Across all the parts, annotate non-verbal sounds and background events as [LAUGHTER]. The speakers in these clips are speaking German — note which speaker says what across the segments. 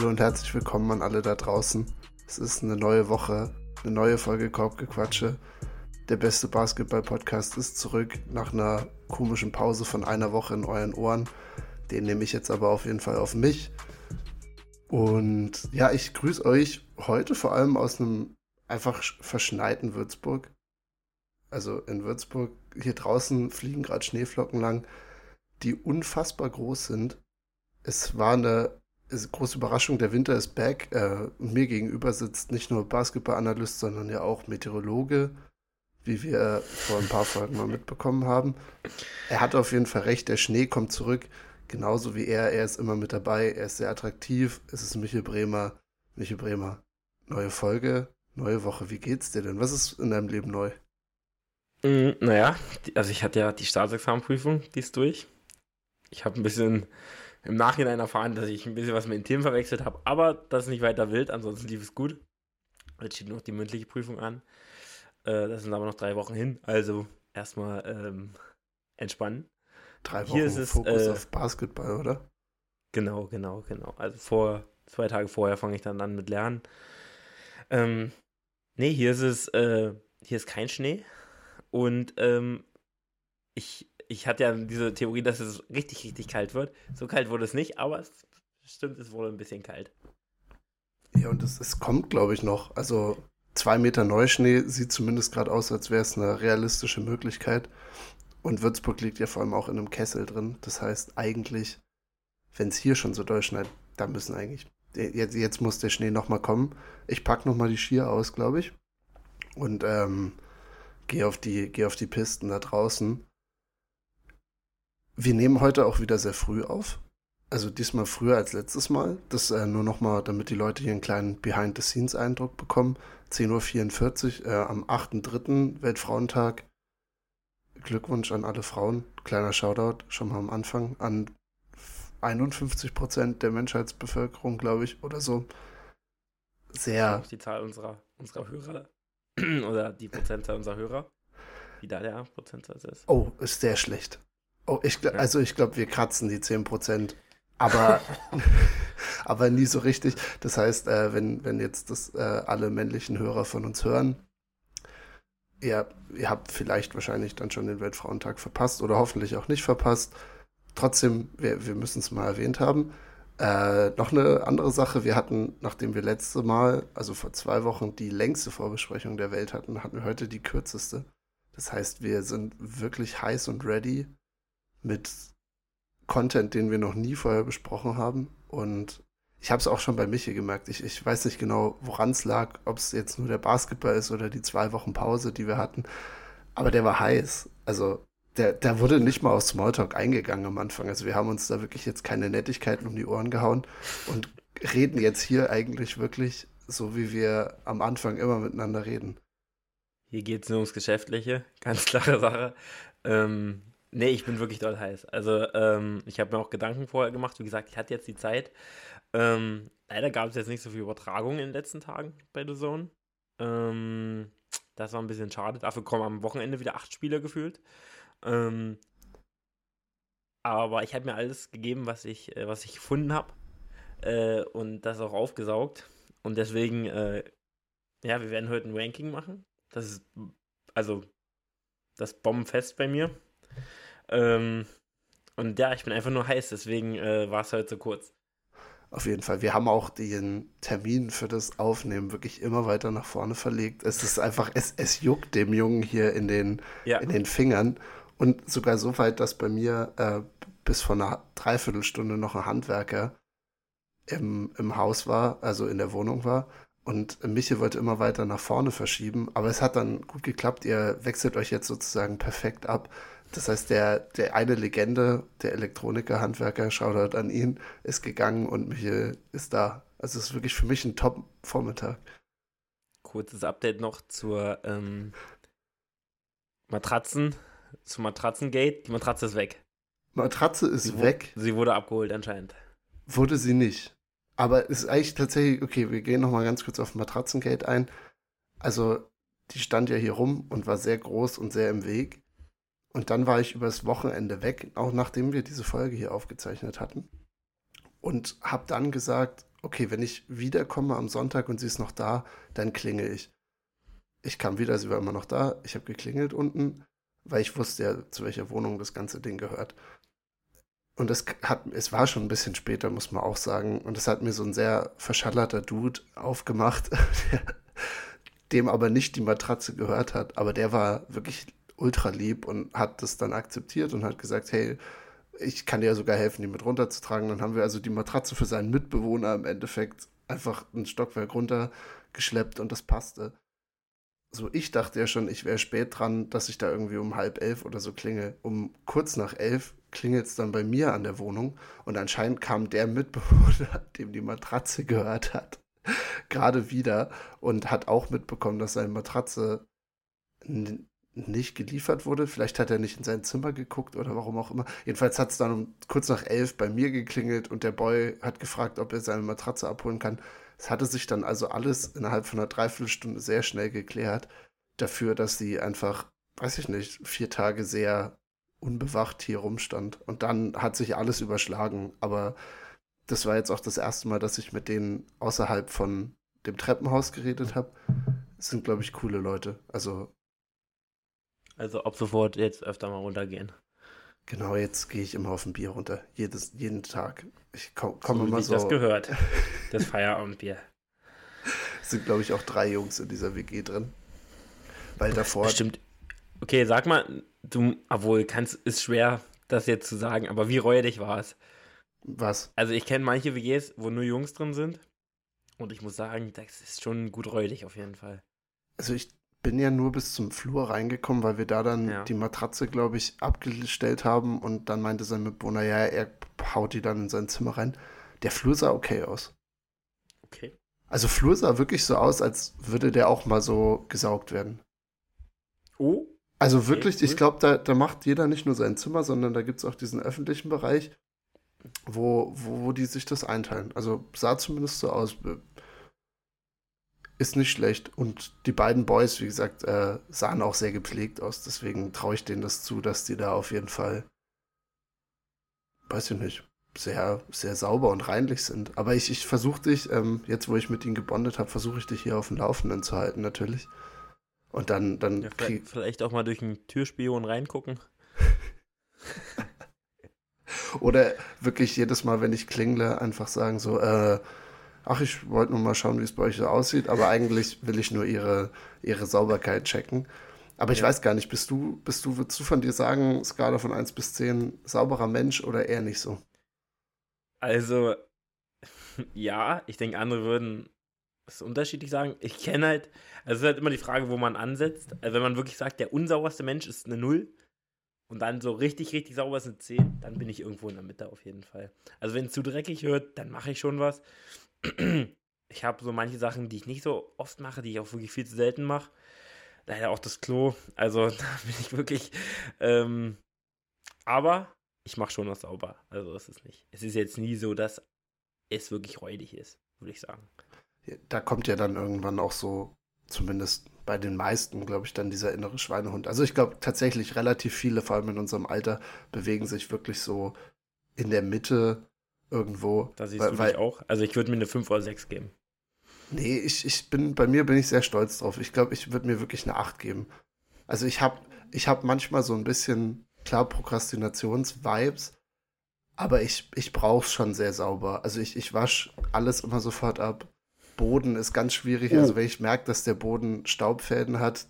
Speaker 1: Hallo und herzlich willkommen an alle da draußen. Es ist eine neue Woche, eine neue Folge Korbgequatsche. Der beste Basketball-Podcast ist zurück nach einer komischen Pause von einer Woche in euren Ohren. Den nehme ich jetzt aber auf jeden Fall auf mich. Und ja, ich grüße euch heute vor allem aus einem einfach verschneiten Würzburg. Also in Würzburg, hier draußen fliegen gerade Schneeflocken lang, die unfassbar groß sind. Es war eine große Überraschung, der Winter ist back. Äh, mir gegenüber sitzt nicht nur Basketballanalyst, sondern ja auch Meteorologe, wie wir vor ein paar Folgen mal mitbekommen haben. Er hat auf jeden Fall recht, der Schnee kommt zurück genauso wie er, er ist immer mit dabei, er ist sehr attraktiv. Es ist Michael Bremer. Michael Bremer, neue Folge, neue Woche. Wie geht's dir denn? Was ist in deinem Leben neu?
Speaker 2: Mm, naja, also ich hatte ja die Staatsexamenprüfung, die ist durch. Ich habe ein bisschen im Nachhinein erfahren, dass ich ein bisschen was mit den Themen verwechselt habe, aber das ist nicht weiter wild, ansonsten lief es gut. Jetzt steht noch die mündliche Prüfung an. Äh, das sind aber noch drei Wochen hin, also erstmal ähm, entspannen.
Speaker 1: Drei Wochen Hier ist es, Fokus äh, auf Basketball, oder?
Speaker 2: Genau, genau, genau. Also vor zwei Tage vorher fange ich dann an mit Lernen. Ähm, nee, hier ist es, äh, hier ist kein Schnee. Und ähm, ich, ich hatte ja diese Theorie, dass es richtig, richtig kalt wird. So kalt wurde es nicht, aber es stimmt, es wurde ein bisschen kalt.
Speaker 1: Ja, und es, es kommt, glaube ich, noch. Also zwei Meter Neuschnee sieht zumindest gerade aus, als wäre es eine realistische Möglichkeit. Und Würzburg liegt ja vor allem auch in einem Kessel drin. Das heißt, eigentlich, wenn es hier schon so doll schneit, dann müssen eigentlich. Jetzt, jetzt muss der Schnee nochmal kommen. Ich packe nochmal die Skier aus, glaube ich. Und ähm, gehe auf, geh auf die Pisten da draußen. Wir nehmen heute auch wieder sehr früh auf. Also diesmal früher als letztes Mal. Das äh, nur nochmal, damit die Leute hier einen kleinen Behind-the-Scenes-Eindruck bekommen. 10.44 Uhr äh, am 8.3. Weltfrauentag Glückwunsch an alle Frauen. Kleiner Shoutout schon mal am Anfang an 51 Prozent der Menschheitsbevölkerung, glaube ich, oder so. Sehr.
Speaker 2: Das ist die Zahl unserer, unserer Hörer [CLEARS THROAT] oder die Prozentzahl unserer Hörer. Wie da der Prozentsatz ist.
Speaker 1: Oh, ist sehr schlecht. Oh, ich, also ich glaube, wir kratzen die 10 Prozent, aber, [LAUGHS] aber nie so richtig. Das heißt, äh, wenn, wenn jetzt das äh, alle männlichen Hörer von uns hören, ihr, ihr habt vielleicht wahrscheinlich dann schon den Weltfrauentag verpasst oder hoffentlich auch nicht verpasst. Trotzdem, wir, wir müssen es mal erwähnt haben. Äh, noch eine andere Sache, wir hatten, nachdem wir letzte Mal, also vor zwei Wochen, die längste Vorbesprechung der Welt hatten, hatten wir heute die kürzeste. Das heißt, wir sind wirklich heiß und ready mit Content, den wir noch nie vorher besprochen haben. Und ich habe es auch schon bei Michi gemerkt. Ich, ich weiß nicht genau, woran es lag, ob es jetzt nur der Basketball ist oder die zwei Wochen Pause, die wir hatten. Aber der war heiß. Also der, der wurde nicht mal auf Smalltalk eingegangen am Anfang. Also wir haben uns da wirklich jetzt keine Nettigkeiten um die Ohren gehauen und reden jetzt hier eigentlich wirklich so, wie wir am Anfang immer miteinander reden.
Speaker 2: Hier geht es nur ums Geschäftliche, ganz klare Sache. Ähm, nee, ich bin wirklich dort heiß. Also ähm, ich habe mir auch Gedanken vorher gemacht. Wie gesagt, ich hatte jetzt die Zeit. Ähm, leider gab es jetzt nicht so viel Übertragung in den letzten Tagen bei The Zone. Ähm, das war ein bisschen schade. Dafür kommen am Wochenende wieder acht Spieler gefühlt. Ähm, aber ich habe mir alles gegeben, was ich, äh, was ich gefunden habe. Äh, und das auch aufgesaugt. Und deswegen, äh, ja, wir werden heute ein Ranking machen. Das ist, also, das Bombenfest bei mir. Ähm, und ja, ich bin einfach nur heiß, deswegen äh, war es heute so kurz.
Speaker 1: Auf jeden Fall. Wir haben auch den Termin für das Aufnehmen wirklich immer weiter nach vorne verlegt. Es ist einfach, es, es juckt dem Jungen hier in den, ja. in den Fingern. Und sogar so weit, dass bei mir äh, bis vor einer Dreiviertelstunde noch ein Handwerker im, im Haus war, also in der Wohnung war. Und Michi wollte immer weiter nach vorne verschieben, aber es hat dann gut geklappt. Ihr wechselt euch jetzt sozusagen perfekt ab. Das heißt, der, der eine Legende, der Elektroniker, Handwerker, Shoutout an ihn, ist gegangen und Michael ist da. Also es ist wirklich für mich ein Top-Vormittag.
Speaker 2: Kurzes Update noch zur ähm, Matratzen, zum Matratzengate. Die Matratze ist weg.
Speaker 1: Matratze ist
Speaker 2: sie
Speaker 1: weg?
Speaker 2: sie wurde abgeholt anscheinend.
Speaker 1: Wurde sie nicht. Aber es ist eigentlich tatsächlich, okay, wir gehen nochmal ganz kurz auf Matratzengate ein. Also, die stand ja hier rum und war sehr groß und sehr im Weg. Und dann war ich übers Wochenende weg, auch nachdem wir diese Folge hier aufgezeichnet hatten. Und habe dann gesagt, okay, wenn ich wiederkomme am Sonntag und sie ist noch da, dann klingel ich. Ich kam wieder, sie war immer noch da. Ich habe geklingelt unten, weil ich wusste ja, zu welcher Wohnung das ganze Ding gehört. Und es, hat, es war schon ein bisschen später, muss man auch sagen. Und es hat mir so ein sehr verschallerter Dude aufgemacht, [LAUGHS] dem aber nicht die Matratze gehört hat. Aber der war wirklich ultra lieb und hat das dann akzeptiert und hat gesagt, hey, ich kann dir sogar helfen, die mit runterzutragen. Dann haben wir also die Matratze für seinen Mitbewohner im Endeffekt einfach ein Stockwerk runtergeschleppt und das passte. So, ich dachte ja schon, ich wäre spät dran, dass ich da irgendwie um halb elf oder so klinge. Um kurz nach elf klingelt es dann bei mir an der Wohnung und anscheinend kam der Mitbewohner, [LAUGHS] dem die Matratze gehört hat, [LAUGHS] gerade wieder und hat auch mitbekommen, dass seine Matratze nicht geliefert wurde. Vielleicht hat er nicht in sein Zimmer geguckt oder warum auch immer. Jedenfalls hat es dann um kurz nach elf bei mir geklingelt und der Boy hat gefragt, ob er seine Matratze abholen kann. Es hatte sich dann also alles innerhalb von einer Dreiviertelstunde sehr schnell geklärt. Dafür, dass sie einfach, weiß ich nicht, vier Tage sehr unbewacht hier rumstand. Und dann hat sich alles überschlagen. Aber das war jetzt auch das erste Mal, dass ich mit denen außerhalb von dem Treppenhaus geredet habe. Es sind, glaube ich, coole Leute. Also.
Speaker 2: Also ab sofort jetzt öfter mal runtergehen.
Speaker 1: Genau, jetzt gehe ich immer auf ein Bier runter. Jedes, jeden Tag. Ich komme komm so, immer so.
Speaker 2: das gehört. [LAUGHS] Das Feierabendbier.
Speaker 1: es sind, glaube ich, auch drei Jungs in dieser WG drin. Weil davor.
Speaker 2: Stimmt. Okay, sag mal, du, obwohl, kannst, ist schwer, das jetzt zu sagen, aber wie räudig war es?
Speaker 1: Was?
Speaker 2: Also ich kenne manche WGs, wo nur Jungs drin sind. Und ich muss sagen, das ist schon gut räudig auf jeden Fall.
Speaker 1: Also ich bin ja nur bis zum Flur reingekommen, weil wir da dann ja. die Matratze, glaube ich, abgestellt haben und dann meinte sein Mitbewohner, ja, er haut die dann in sein Zimmer rein. Der Flur sah okay aus.
Speaker 2: Okay.
Speaker 1: Also Flur sah wirklich so aus, als würde der auch mal so gesaugt werden.
Speaker 2: Oh,
Speaker 1: also wirklich, okay, cool. ich glaube, da, da macht jeder nicht nur sein Zimmer, sondern da gibt es auch diesen öffentlichen Bereich, wo, wo, wo die sich das einteilen. Also sah zumindest so aus. Ist nicht schlecht. Und die beiden Boys, wie gesagt, äh, sahen auch sehr gepflegt aus. Deswegen traue ich denen das zu, dass die da auf jeden Fall, weiß ich nicht, sehr, sehr sauber und reinlich sind. Aber ich, ich versuche dich, ähm, jetzt wo ich mit ihnen gebondet habe, versuche ich dich hier auf dem Laufenden zu halten, natürlich. Und dann, dann
Speaker 2: ja, vielleicht, vielleicht auch mal durch einen Türspion reingucken. [LAUGHS]
Speaker 1: Oder wirklich jedes Mal, wenn ich klingle, einfach sagen so, äh, ach, ich wollte nur mal schauen, wie es bei euch so aussieht, aber eigentlich will ich nur ihre, ihre Sauberkeit checken. Aber ich ja. weiß gar nicht, bist du, bist du, würdest du von dir sagen, Skala von 1 bis 10, sauberer Mensch oder eher nicht so?
Speaker 2: Also, [LAUGHS] ja, ich denke, andere würden es unterschiedlich sagen. Ich kenne halt, also es ist halt immer die Frage, wo man ansetzt. Also wenn man wirklich sagt, der unsauberste Mensch ist eine Null und dann so richtig, richtig sauber ist eine 10, dann bin ich irgendwo in der Mitte auf jeden Fall. Also wenn es zu dreckig wird, dann mache ich schon was. [CLEARS THROAT] Ich habe so manche Sachen, die ich nicht so oft mache, die ich auch wirklich viel zu selten mache. Leider auch das Klo. Also [LAUGHS] da bin ich wirklich. Ähm, aber ich mache schon was sauber. Also ist es nicht. Es ist jetzt nie so, dass es wirklich räudig ist, würde ich sagen
Speaker 1: da kommt ja dann irgendwann auch so, zumindest bei den meisten, glaube ich, dann dieser innere Schweinehund. Also ich glaube tatsächlich relativ viele, vor allem in unserem Alter, bewegen sich wirklich so in der Mitte irgendwo.
Speaker 2: Da siehst weil, du dich auch. Also ich würde mir eine 5 oder 6 geben.
Speaker 1: Nee, ich, ich bin, bei mir bin ich sehr stolz drauf. Ich glaube, ich würde mir wirklich eine 8 geben. Also ich habe ich hab manchmal so ein bisschen, klar, Prokrastinations-Vibes, aber ich, ich brauche es schon sehr sauber. Also ich, ich wasche alles immer sofort ab. Boden ist ganz schwierig. Also wenn ich merke, dass der Boden Staubfäden hat,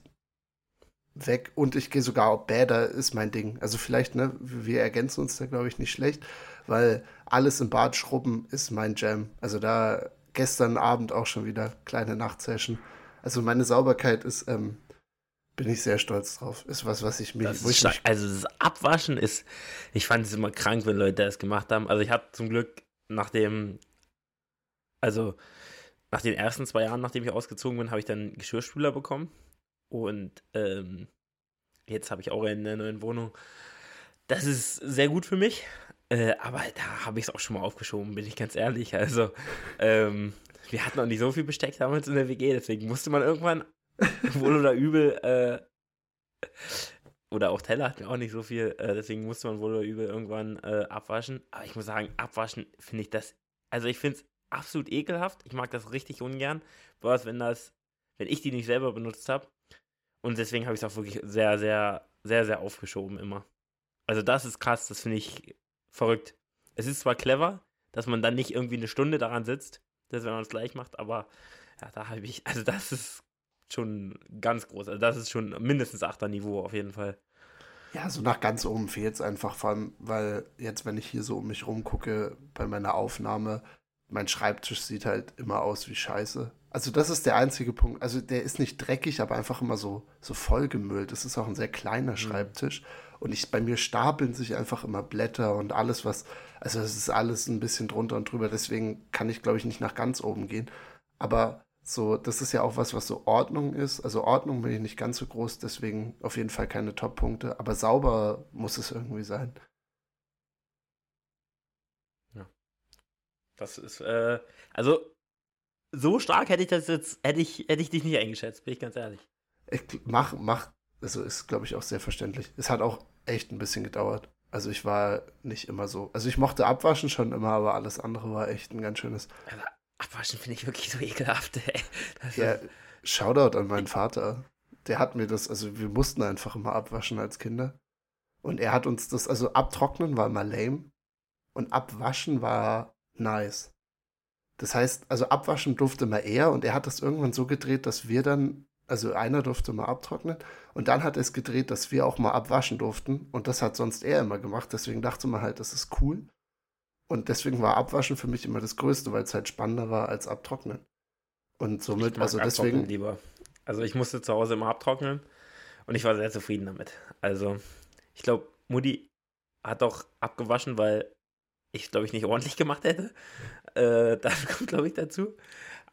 Speaker 1: weg. Und ich gehe sogar auf Bäder, ist mein Ding. Also vielleicht, ne, wir ergänzen uns da, glaube ich, nicht schlecht, weil alles im Bad schrubben ist mein Jam. Also da gestern Abend auch schon wieder kleine Nachtsession. Also meine Sauberkeit ist, ähm, bin ich sehr stolz drauf. Ist was, was ich mir.
Speaker 2: Ich mich also das Abwaschen ist, ich fand es immer krank, wenn Leute das gemacht haben. Also ich hatte zum Glück nach dem, also nach den ersten zwei Jahren, nachdem ich ausgezogen bin, habe ich dann Geschirrspüler bekommen. Und ähm, jetzt habe ich auch in der neuen Wohnung. Das ist sehr gut für mich. Äh, aber da habe ich es auch schon mal aufgeschoben, bin ich ganz ehrlich. Also, ähm, wir hatten auch nicht so viel Besteck damals in der WG, deswegen musste man irgendwann, wohl oder übel, äh, oder auch Teller hatten wir auch nicht so viel, äh, deswegen musste man wohl oder übel irgendwann äh, abwaschen. Aber ich muss sagen, abwaschen finde ich das, also ich finde es absolut ekelhaft. Ich mag das richtig ungern. Was, wenn das, wenn ich die nicht selber benutzt habe. Und deswegen habe ich es auch wirklich sehr, sehr, sehr, sehr aufgeschoben immer. Also das ist krass, das finde ich verrückt. Es ist zwar clever, dass man dann nicht irgendwie eine Stunde daran sitzt, das, wenn man es gleich macht, aber ja, da habe ich, also das ist schon ganz groß. Also das ist schon mindestens achter Niveau auf jeden Fall.
Speaker 1: Ja, so nach ganz oben fehlt es einfach, vor allem, weil jetzt, wenn ich hier so um mich rumgucke bei meiner Aufnahme, mein Schreibtisch sieht halt immer aus wie Scheiße. Also das ist der einzige Punkt. Also der ist nicht dreckig, aber einfach immer so, so vollgemüllt. Es ist auch ein sehr kleiner mhm. Schreibtisch. Und ich, bei mir stapeln sich einfach immer Blätter und alles, was, also es ist alles ein bisschen drunter und drüber. Deswegen kann ich, glaube ich, nicht nach ganz oben gehen. Aber so, das ist ja auch was, was so Ordnung ist. Also Ordnung bin ich nicht ganz so groß, deswegen auf jeden Fall keine Top-Punkte. Aber sauber muss es irgendwie sein.
Speaker 2: Das ist, äh, also so stark hätte ich das jetzt, hätte ich, hätte ich dich nicht eingeschätzt, bin ich ganz ehrlich.
Speaker 1: Ich mach, mach, also ist, glaube ich, auch sehr verständlich. Es hat auch echt ein bisschen gedauert. Also ich war nicht immer so. Also ich mochte abwaschen schon immer, aber alles andere war echt ein ganz schönes.
Speaker 2: Aber Abwaschen finde ich wirklich so [LAUGHS] ekelhaft, ey.
Speaker 1: ja, Shoutout an meinen Vater. Der hat mir das, also wir mussten einfach immer abwaschen als Kinder. Und er hat uns das, also abtrocknen war immer lame und abwaschen war nice. Das heißt, also abwaschen durfte immer er und er hat das irgendwann so gedreht, dass wir dann, also einer durfte mal abtrocknen und dann hat er es gedreht, dass wir auch mal abwaschen durften und das hat sonst er immer gemacht. Deswegen dachte man halt, das ist cool. Und deswegen war Abwaschen für mich immer das Größte, weil es halt spannender war als Abtrocknen. Und somit, also deswegen.
Speaker 2: Lieber. Also ich musste zu Hause immer abtrocknen und ich war sehr zufrieden damit. Also ich glaube, Mutti hat doch abgewaschen, weil ich glaube ich nicht ordentlich gemacht hätte. Äh, [LAUGHS] das kommt glaube ich dazu.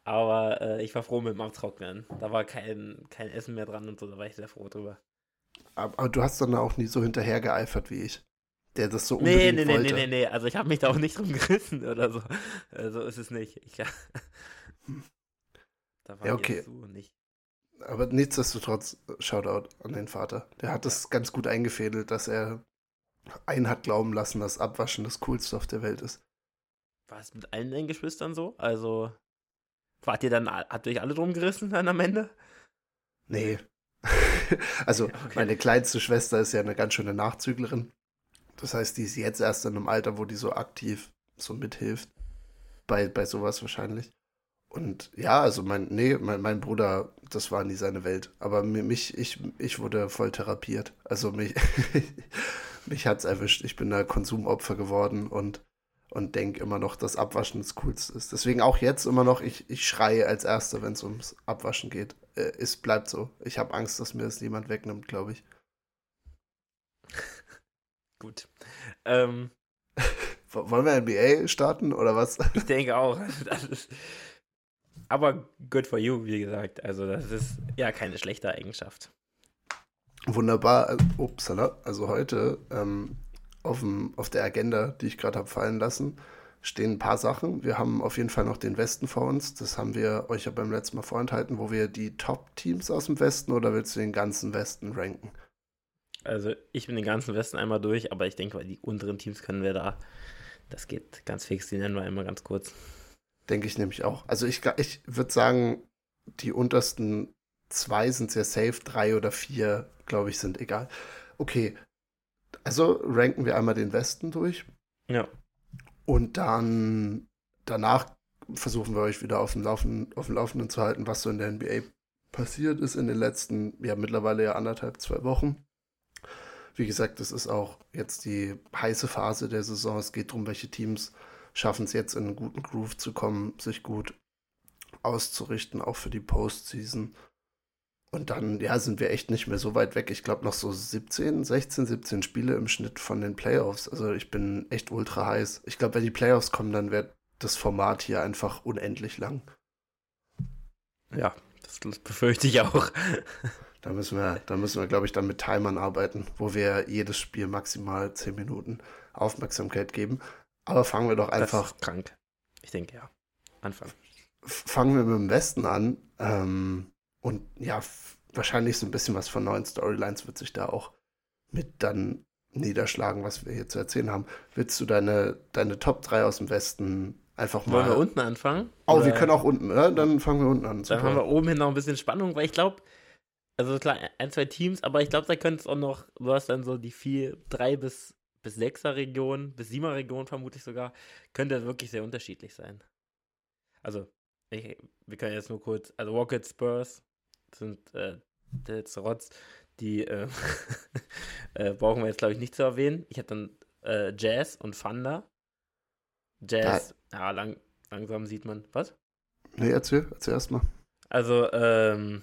Speaker 2: Aber äh, ich war froh mit dem Abtrocknen. Da war kein, kein Essen mehr dran und so, da war ich sehr froh drüber.
Speaker 1: Aber, aber du hast dann auch nie so hinterher geeifert wie ich der das so unbedingt nee, nee, nee, wollte.
Speaker 2: Nee, nee, nee, also ich habe mich da auch nicht drum [LAUGHS] gerissen oder so. So ist es nicht. Ich, ja. [LAUGHS]
Speaker 1: Da war ja, okay. So nicht. Aber nichtsdestotrotz, Shoutout an den Vater. Der hat es ganz gut eingefädelt, dass er einen hat glauben lassen, dass Abwaschen das Coolste auf der Welt ist.
Speaker 2: War es mit allen deinen Geschwistern so? Also, wart ihr dann, habt ihr euch alle drum gerissen dann am Ende?
Speaker 1: Nee. [LAUGHS] also, [LAUGHS] okay. meine kleinste Schwester ist ja eine ganz schöne Nachzüglerin. Das heißt, die ist jetzt erst in einem Alter, wo die so aktiv so mithilft. Bei, bei sowas wahrscheinlich. Und ja, also mein, nee, mein, mein Bruder, das war nie seine Welt. Aber mich, ich, ich wurde voll therapiert. Also mich, [LAUGHS] mich hat's erwischt. Ich bin da Konsumopfer geworden und, und denke immer noch, dass Abwaschen das Coolste ist. Deswegen auch jetzt immer noch, ich, ich schreie als Erster, wenn es ums Abwaschen geht. Äh, es bleibt so. Ich habe Angst, dass mir das niemand wegnimmt, glaube ich. [LAUGHS]
Speaker 2: Gut. Ähm, [LAUGHS]
Speaker 1: Wollen wir NBA starten oder was? [LAUGHS]
Speaker 2: Ich denke auch. Ist, aber good for you, wie gesagt. Also, das ist ja keine schlechte Eigenschaft.
Speaker 1: Wunderbar. Upsala. Also, heute ähm, auf, dem, auf der Agenda, die ich gerade habe fallen lassen, stehen ein paar Sachen. Wir haben auf jeden Fall noch den Westen vor uns. Das haben wir euch ja beim letzten Mal vorenthalten, wo wir die Top-Teams aus dem Westen oder willst du den ganzen Westen ranken?
Speaker 2: Also ich bin den ganzen Westen einmal durch, aber ich denke, die unteren Teams können wir da. Das geht ganz fix, die nennen wir einmal ganz kurz.
Speaker 1: Denke ich nämlich auch. Also ich, ich würde sagen, die untersten zwei sind sehr safe, drei oder vier, glaube ich, sind egal. Okay, also ranken wir einmal den Westen durch.
Speaker 2: Ja.
Speaker 1: Und dann danach versuchen wir euch wieder auf dem, Laufen, auf dem Laufenden zu halten, was so in der NBA passiert ist in den letzten, ja mittlerweile ja anderthalb, zwei Wochen. Wie gesagt, das ist auch jetzt die heiße Phase der Saison. Es geht darum, welche Teams schaffen es jetzt in einen guten Groove zu kommen, sich gut auszurichten, auch für die Postseason. Und dann, ja, sind wir echt nicht mehr so weit weg. Ich glaube, noch so 17, 16, 17 Spiele im Schnitt von den Playoffs. Also ich bin echt ultra heiß. Ich glaube, wenn die Playoffs kommen, dann wird das Format hier einfach unendlich lang.
Speaker 2: Ja, das befürchte ich auch. [LAUGHS]
Speaker 1: Da müssen wir, da müssen wir, glaube ich, dann mit Timern arbeiten, wo wir jedes Spiel maximal 10 Minuten Aufmerksamkeit geben. Aber fangen wir doch einfach. Das
Speaker 2: ist krank. Ich denke, ja. Anfangen.
Speaker 1: Fangen wir mit dem Westen an. Ähm, und ja, wahrscheinlich so ein bisschen was von neuen Storylines wird sich da auch mit dann niederschlagen, was wir hier zu erzählen haben. Willst du deine, deine Top 3 aus dem Westen einfach mal.
Speaker 2: Wollen wir unten anfangen?
Speaker 1: Oh, Oder? wir können auch unten, ja? Dann fangen wir unten an.
Speaker 2: Super. Dann haben wir oben hin noch ein bisschen Spannung, weil ich glaube, also klar, ein, zwei Teams, aber ich glaube, da könnte es auch noch, du hast dann so die vier, drei bis, bis sechser Region, bis siebener Region vermutlich sogar, könnte wirklich sehr unterschiedlich sein. Also, ich, wir können jetzt nur kurz, also Rocket Spurs sind äh, letzte Rotz, die äh, [LAUGHS] äh, brauchen wir jetzt, glaube ich, nicht zu erwähnen. Ich habe dann äh, Jazz und Thunder. Jazz, ja, lang, langsam sieht man. Was?
Speaker 1: Nee, erzähl, erzähl erst mal.
Speaker 2: Also, ähm,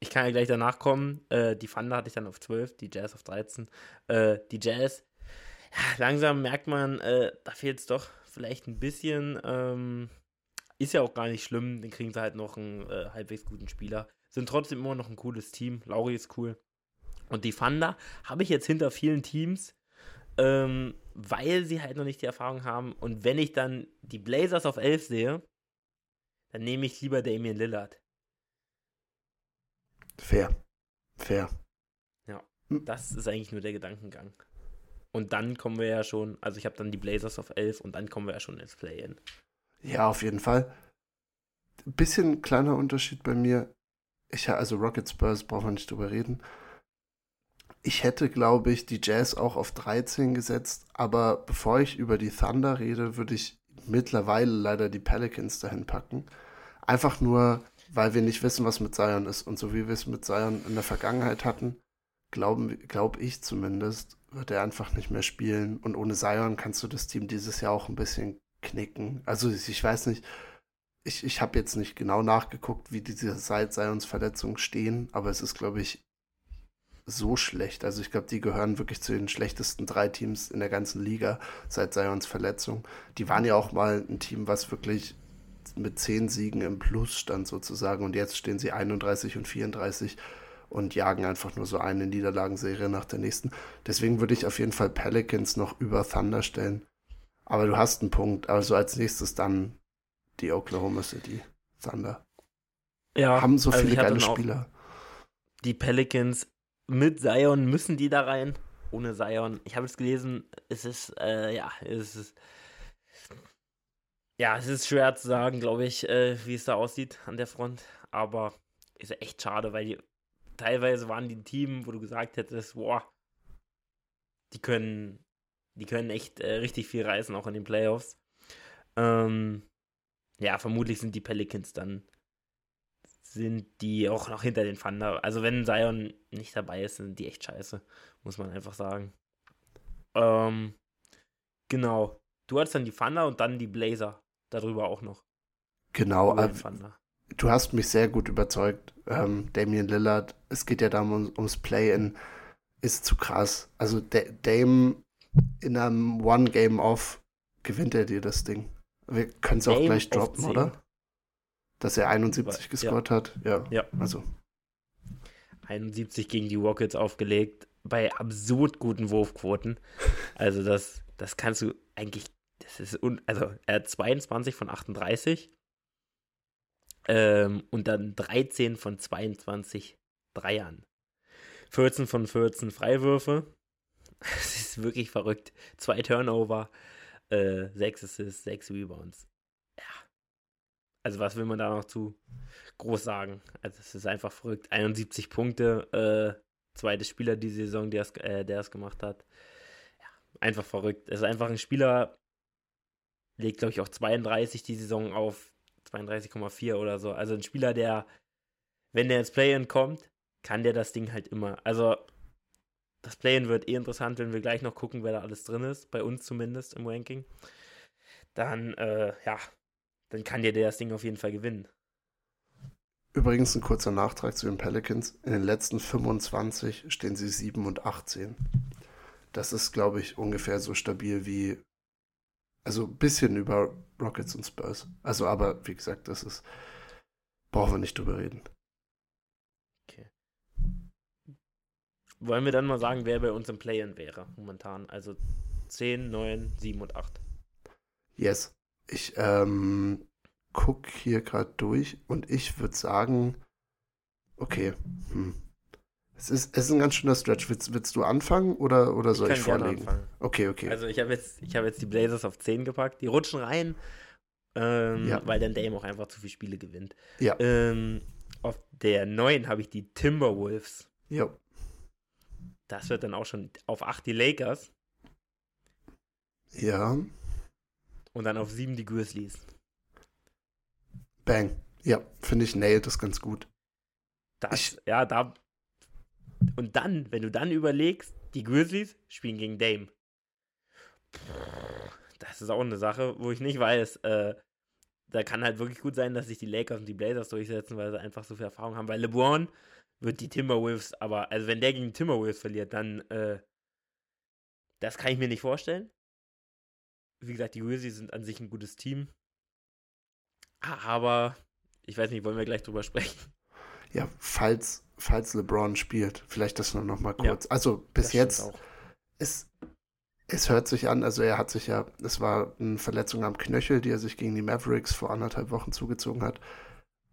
Speaker 2: ich kann ja gleich danach kommen. Äh, die Thunder hatte ich dann auf 12, die Jazz auf 13. Äh, die Jazz, ja, langsam merkt man, äh, da fehlt es doch vielleicht ein bisschen. Ähm, ist ja auch gar nicht schlimm, dann kriegen sie halt noch einen halbwegs guten Spieler. Sind trotzdem immer noch ein cooles Team. Lauri ist cool. Und die Thunder habe ich jetzt hinter vielen Teams, ähm, weil sie halt noch nicht die Erfahrung haben. Und wenn ich dann die Blazers auf 11 sehe, dann nehme ich lieber Damian Lillard.
Speaker 1: Fair. Fair.
Speaker 2: Ja, das ist eigentlich nur der Gedankengang. Und dann kommen wir ja schon, also ich habe dann die Blazers auf 11 und dann kommen wir ja schon ins Play-In.
Speaker 1: Ja, auf jeden Fall. Ein bisschen kleiner Unterschied bei mir. Ich, also Rocket Spurs brauchen wir nicht drüber reden. Ich hätte, glaube ich, die Jazz auch auf 13 gesetzt, aber bevor ich über die Thunder rede, würde ich mittlerweile leider die Pelicans dahin packen. Einfach nur, weil wir nicht wissen, was mit Zion ist. Und so wie wir es mit Zion in der Vergangenheit hatten, glaube glaub ich zumindest, wird er einfach nicht mehr spielen. Und ohne Zion kannst du das Team dieses Jahr auch ein bisschen knicken. Also ich weiß nicht, ich, ich habe jetzt nicht genau nachgeguckt, wie diese seit Zions Verletzung stehen, aber es ist, glaube ich, so schlecht. Also ich glaube, die gehören wirklich zu den schlechtesten drei Teams in der ganzen Liga seit Zions Verletzung. Die waren ja auch mal ein Team, was wirklich mit zehn Siegen im Plus stand sozusagen und jetzt stehen sie 31 und 34 und jagen einfach nur so eine Niederlagenserie nach der nächsten. Deswegen würde ich auf jeden Fall Pelicans noch über Thunder stellen. Aber du hast einen Punkt. Also als nächstes dann die Oklahoma City Thunder.
Speaker 2: Ja,
Speaker 1: haben so also viele geile Spieler.
Speaker 2: Die Pelicans mit Zion müssen die da rein. Ohne Zion. Ich habe es gelesen, es ist, äh, ja, es ist ja, es ist schwer zu sagen, glaube ich, äh, wie es da aussieht an der Front. Aber ist echt schade, weil die teilweise waren die ein Team, wo du gesagt hättest, boah, die können, die können echt äh, richtig viel reißen, auch in den Playoffs. Ähm, ja, vermutlich sind die Pelicans dann, sind die auch noch hinter den Thunder. Also wenn Zion nicht dabei ist, sind die echt scheiße, muss man einfach sagen. Ähm, genau. Du hattest dann die Thunder und dann die Blazer darüber auch noch.
Speaker 1: Genau, äh, du hast mich sehr gut überzeugt, ähm, Damian Lillard. Es geht ja darum, ums, Play-In. Ist zu krass. Also Dame in einem One-Game-Off gewinnt er dir das Ding. Wir können es auch gleich droppen, oder? Dass er 71 gescored ja. hat. Ja,
Speaker 2: ja.
Speaker 1: Also.
Speaker 2: 71 gegen die Rockets aufgelegt. Bei absurd guten Wurfquoten. [LAUGHS] Also das, das kannst du eigentlich das ist, un also er hat 22 von 38 ähm, und dann 13 von 22 Dreiern. 14 von 14 Freiwürfe. [LAUGHS] Das ist wirklich verrückt. Zwei Turnover, äh, 6 Assists, 6 Rebounds. Ja. Also was will man da noch zu groß sagen? Also es ist einfach verrückt. 71 Punkte, äh, zweite Spieler die Saison, der es, äh, der es gemacht hat. Ja, einfach verrückt. Es ist einfach ein Spieler, legt, glaube ich, auch 32 die Saison auf 32,4 oder so. Also ein Spieler, der, wenn der ins Play-In kommt, kann der das Ding halt immer. Also das Play-In wird eh interessant, wenn wir gleich noch gucken, wer da alles drin ist, bei uns zumindest im Ranking. Dann, äh, ja, dann kann der das Ding auf jeden Fall gewinnen.
Speaker 1: Übrigens ein kurzer Nachtrag zu den Pelicans. In den letzten 25 stehen sie 7 und 18. Das ist, glaube ich, ungefähr so stabil wie also ein bisschen über Rockets und Spurs. Also, aber wie gesagt, das ist. Brauchen wir nicht drüber reden.
Speaker 2: Okay. Wollen wir dann mal sagen, wer bei uns im Play-In wäre momentan? Also 10, 9, 7 und 8.
Speaker 1: Yes. Ich ähm, guck hier gerade durch und ich würde sagen, okay, hm. Es ist, es ist ein ganz schöner Stretch. Willst, willst du anfangen oder, oder soll ich, ich vorlegen?
Speaker 2: Anfangen.
Speaker 1: Okay, okay.
Speaker 2: Also ich habe jetzt, hab jetzt die Blazers auf 10 gepackt. Die rutschen rein ähm,
Speaker 1: Ja.
Speaker 2: weil dann Dame auch einfach zu viele Spiele gewinnt.
Speaker 1: Ja.
Speaker 2: Ähm, auf der 9 habe ich die Timberwolves.
Speaker 1: Jo.
Speaker 2: Das wird dann auch schon auf 8 die Lakers
Speaker 1: Ja.
Speaker 2: und dann auf 7 die Grizzlies.
Speaker 1: Bang. Ja, finde ich nailed das ganz gut.
Speaker 2: Das,
Speaker 1: Ich-
Speaker 2: ja, da. Und dann, wenn du dann überlegst, die Grizzlies spielen gegen Dame. Das ist auch eine Sache, wo ich nicht weiß. Äh, da kann halt wirklich gut sein, dass sich die Lakers und die Blazers durchsetzen, weil sie einfach so viel Erfahrung haben. Weil LeBron wird die Timberwolves, aber, also wenn der gegen die Timberwolves verliert, dann, äh, das kann ich mir nicht vorstellen. Wie gesagt, die Grizzlies sind an sich ein gutes Team. Aber, ich weiß nicht, wollen wir gleich drüber sprechen?
Speaker 1: Ja, falls, falls LeBron spielt, vielleicht das nur noch mal
Speaker 2: Ja,
Speaker 1: kurz. also bis jetzt, es, es hört sich an, also er hat sich ja, es war eine Verletzung am Knöchel, die er sich gegen die Mavericks vor anderthalb Wochen zugezogen hat.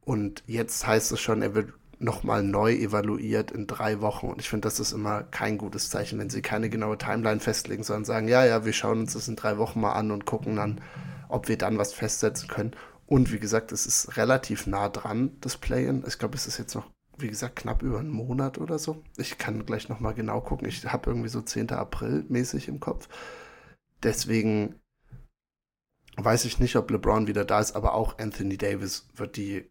Speaker 1: Und jetzt heißt es schon, er wird nochmal neu evaluiert in drei Wochen. Und ich finde, das ist immer kein gutes Zeichen, wenn sie keine genaue Timeline festlegen, sondern sagen, ja, ja, wir schauen uns das in drei Wochen mal an und gucken dann, ob wir dann was festsetzen können. Und wie gesagt, es ist relativ nah dran, das Play-In. Ich glaube, es ist jetzt noch, wie gesagt, knapp über einen Monat oder so. Ich kann gleich nochmal genau gucken. Ich habe irgendwie so 10. April mäßig im Kopf. Deswegen weiß ich nicht, ob LeBron wieder da ist, aber auch Anthony Davis wird die,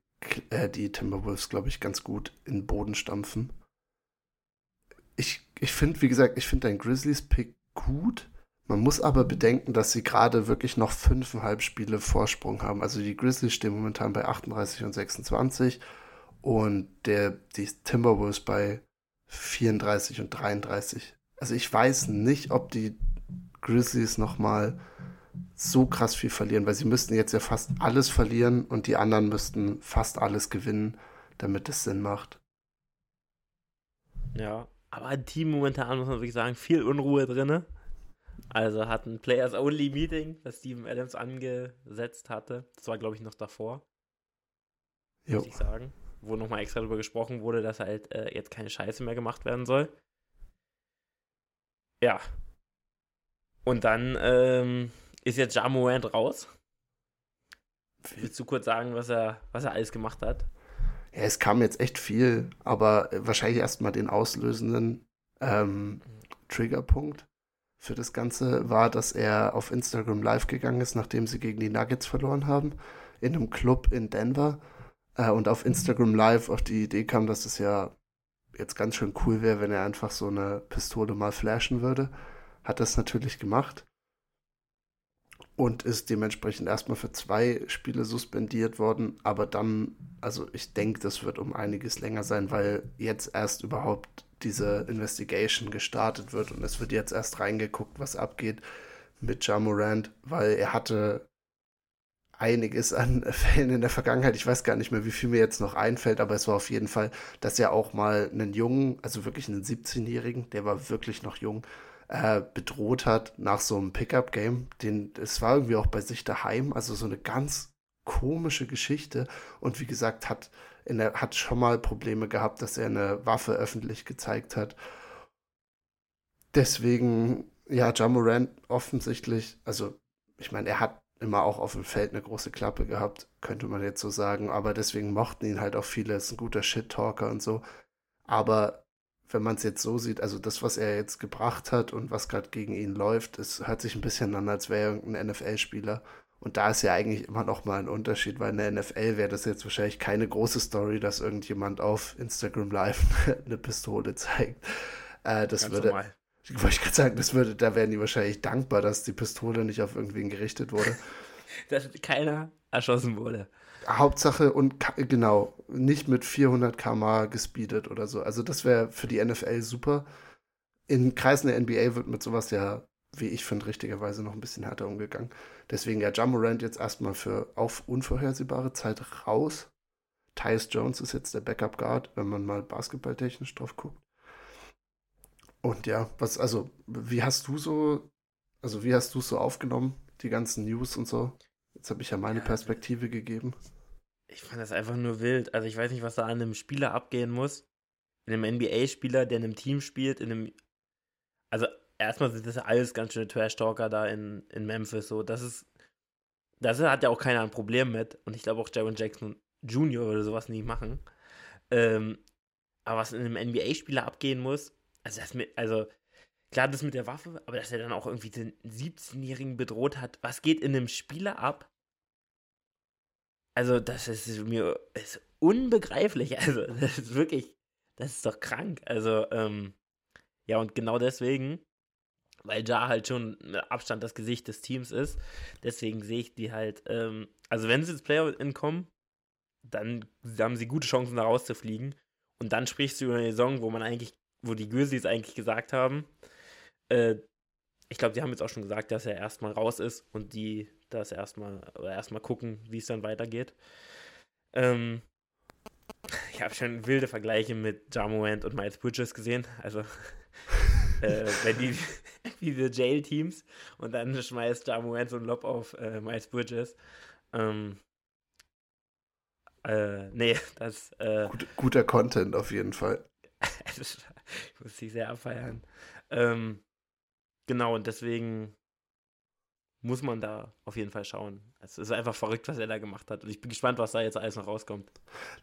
Speaker 1: äh, die Timberwolves, glaube ich, ganz gut in den Boden stampfen. Ich, ich finde, wie gesagt, ich finde dein Grizzlies-Pick gut. Man muss aber bedenken, dass sie gerade wirklich noch fünfeinhalb Spiele Vorsprung haben. Also die Grizzlies stehen momentan bei 38 und 26 und der, die Timberwolves bei 34 und 33. Also ich weiß nicht, ob die Grizzlies nochmal so krass viel verlieren, weil sie müssten jetzt ja fast alles verlieren und die anderen müssten fast alles gewinnen, damit es Sinn macht.
Speaker 2: Ja, aber ein Team momentan, muss man wirklich sagen, viel Unruhe drin. Also hat ein Players-Only-Meeting, das Steven Adams angesetzt hatte. Das war, glaube ich, noch davor,
Speaker 1: Jo.
Speaker 2: muss ich sagen. Wo nochmal extra darüber gesprochen wurde, dass halt äh, jetzt keine Scheiße mehr gemacht werden soll. Ja. Und dann ähm, ist jetzt Ja Morant raus. Willst du kurz sagen, was er, was er alles gemacht hat?
Speaker 1: Ja, es kam jetzt echt viel, aber äh, wahrscheinlich erstmal den auslösenden ähm, Triggerpunkt für das Ganze war, dass er auf Instagram live gegangen ist, nachdem sie gegen die Nuggets verloren haben, in einem Club in Denver. Äh, und auf Instagram live auf die Idee kam, dass es ja jetzt ganz schön cool wäre, wenn er einfach so eine Pistole mal flashen würde. Hat das natürlich gemacht und ist dementsprechend erstmal für zwei Spiele suspendiert worden. Aber dann, also ich denke, das wird um einiges länger sein, weil jetzt erst überhaupt diese Investigation gestartet wird und es wird jetzt erst reingeguckt, was abgeht mit Ja Morant, weil er hatte einiges an [LAUGHS] Fällen in der Vergangenheit. Ich weiß gar nicht mehr, wie viel mir jetzt noch einfällt, aber es war auf jeden Fall, dass er auch mal einen Jungen, also wirklich einen 17-Jährigen, der war wirklich noch jung, äh, bedroht hat nach so einem Pickup-Game. Es war irgendwie auch bei sich daheim, also so eine ganz komische Geschichte. Und wie gesagt, hat, in der, hat schon mal Probleme gehabt, dass er eine Waffe öffentlich gezeigt hat. Deswegen, ja, Jamorant offensichtlich, also ich meine, er hat immer auch auf dem Feld eine große Klappe gehabt, könnte man jetzt so sagen. Aber deswegen mochten ihn halt auch viele. Ist ein guter Shit-Talker und so. Aber wenn man es jetzt so sieht, also das, was er jetzt gebracht hat und was gerade gegen ihn läuft, es hört sich ein bisschen an, als wäre er irgendein NFL-Spieler. Und da ist ja eigentlich immer noch mal ein Unterschied, weil in der NFL wäre das jetzt wahrscheinlich keine große Story, dass irgendjemand auf Instagram Live [LAUGHS] eine Pistole zeigt. Äh, das
Speaker 2: Ganz
Speaker 1: würde,
Speaker 2: normal. [LAUGHS]
Speaker 1: wollte ich gerade sagen, das würde, da wären die wahrscheinlich dankbar, dass die Pistole nicht auf irgendwen gerichtet wurde. [LAUGHS]
Speaker 2: Dass keiner erschossen wurde.
Speaker 1: Hauptsache und genau, nicht mit 400 km gespeedet oder so. Also das wäre für die NFL super. In Kreisen der NBA wird mit sowas ja, wie ich finde, richtigerweise noch ein bisschen härter umgegangen. Deswegen ja Jamorant jetzt erstmal für auf unvorhersehbare Zeit raus. Tyus Jones ist jetzt der Backup Guard, wenn man mal basketballtechnisch drauf guckt. Und ja, was, also, wie hast du so, also wie hast du so aufgenommen, die ganzen News und so? Jetzt habe ich ja meine
Speaker 2: Ja,
Speaker 1: Perspektive gegeben.
Speaker 2: Ich fand das einfach nur wild. Also ich weiß nicht, was da an einem Spieler abgehen muss. In einem NBA-Spieler, der in einem Team spielt, in einem. Also erstmal sind das alles ganz schöne Trash-Talker da in, in Memphis. So, das ist. da hat ja auch keiner ein Problem mit. Und ich glaube auch Jaron Jackson Jr. würde sowas nie machen. Ähm, aber was in einem NBA-Spieler abgehen muss, also, das mit, also klar, das mit der Waffe, aber dass er dann auch irgendwie den 17-Jährigen bedroht hat, was geht in einem Spieler ab? Also, das ist mir ist unbegreiflich. [LAUGHS] Also, das ist wirklich, das ist doch krank. Also, ähm, ja, und genau deswegen, weil Ja halt schon mit Abstand das Gesicht des Teams ist, deswegen sehe ich die halt, ähm, also wenn sie ins Playoff kommen, dann haben sie gute Chancen, da rauszufliegen. Und dann sprichst du über eine Saison, wo man eigentlich, wo die Grizzlies eigentlich gesagt haben, äh, ich glaube, die haben jetzt auch schon gesagt, dass er erstmal raus ist und die das erstmal erstmal gucken, wie es dann weitergeht. Ähm, ich habe schon wilde Vergleiche mit Jamorant und Miles Bridges gesehen. Also, [LAUGHS] äh, wenn die [LAUGHS] diese Jail-Teams und dann schmeißt Jamorant so ein Lob auf äh, Miles Bridges. Ähm, äh, nee, [LAUGHS] das. Äh,
Speaker 1: Gut, guter Content auf jeden Fall.
Speaker 2: ich muss sie sehr abfeiern. Ähm, genau, und deswegen muss man da auf jeden Fall schauen. Es ist einfach verrückt, was er da gemacht hat. Und ich bin gespannt, was da jetzt alles noch rauskommt.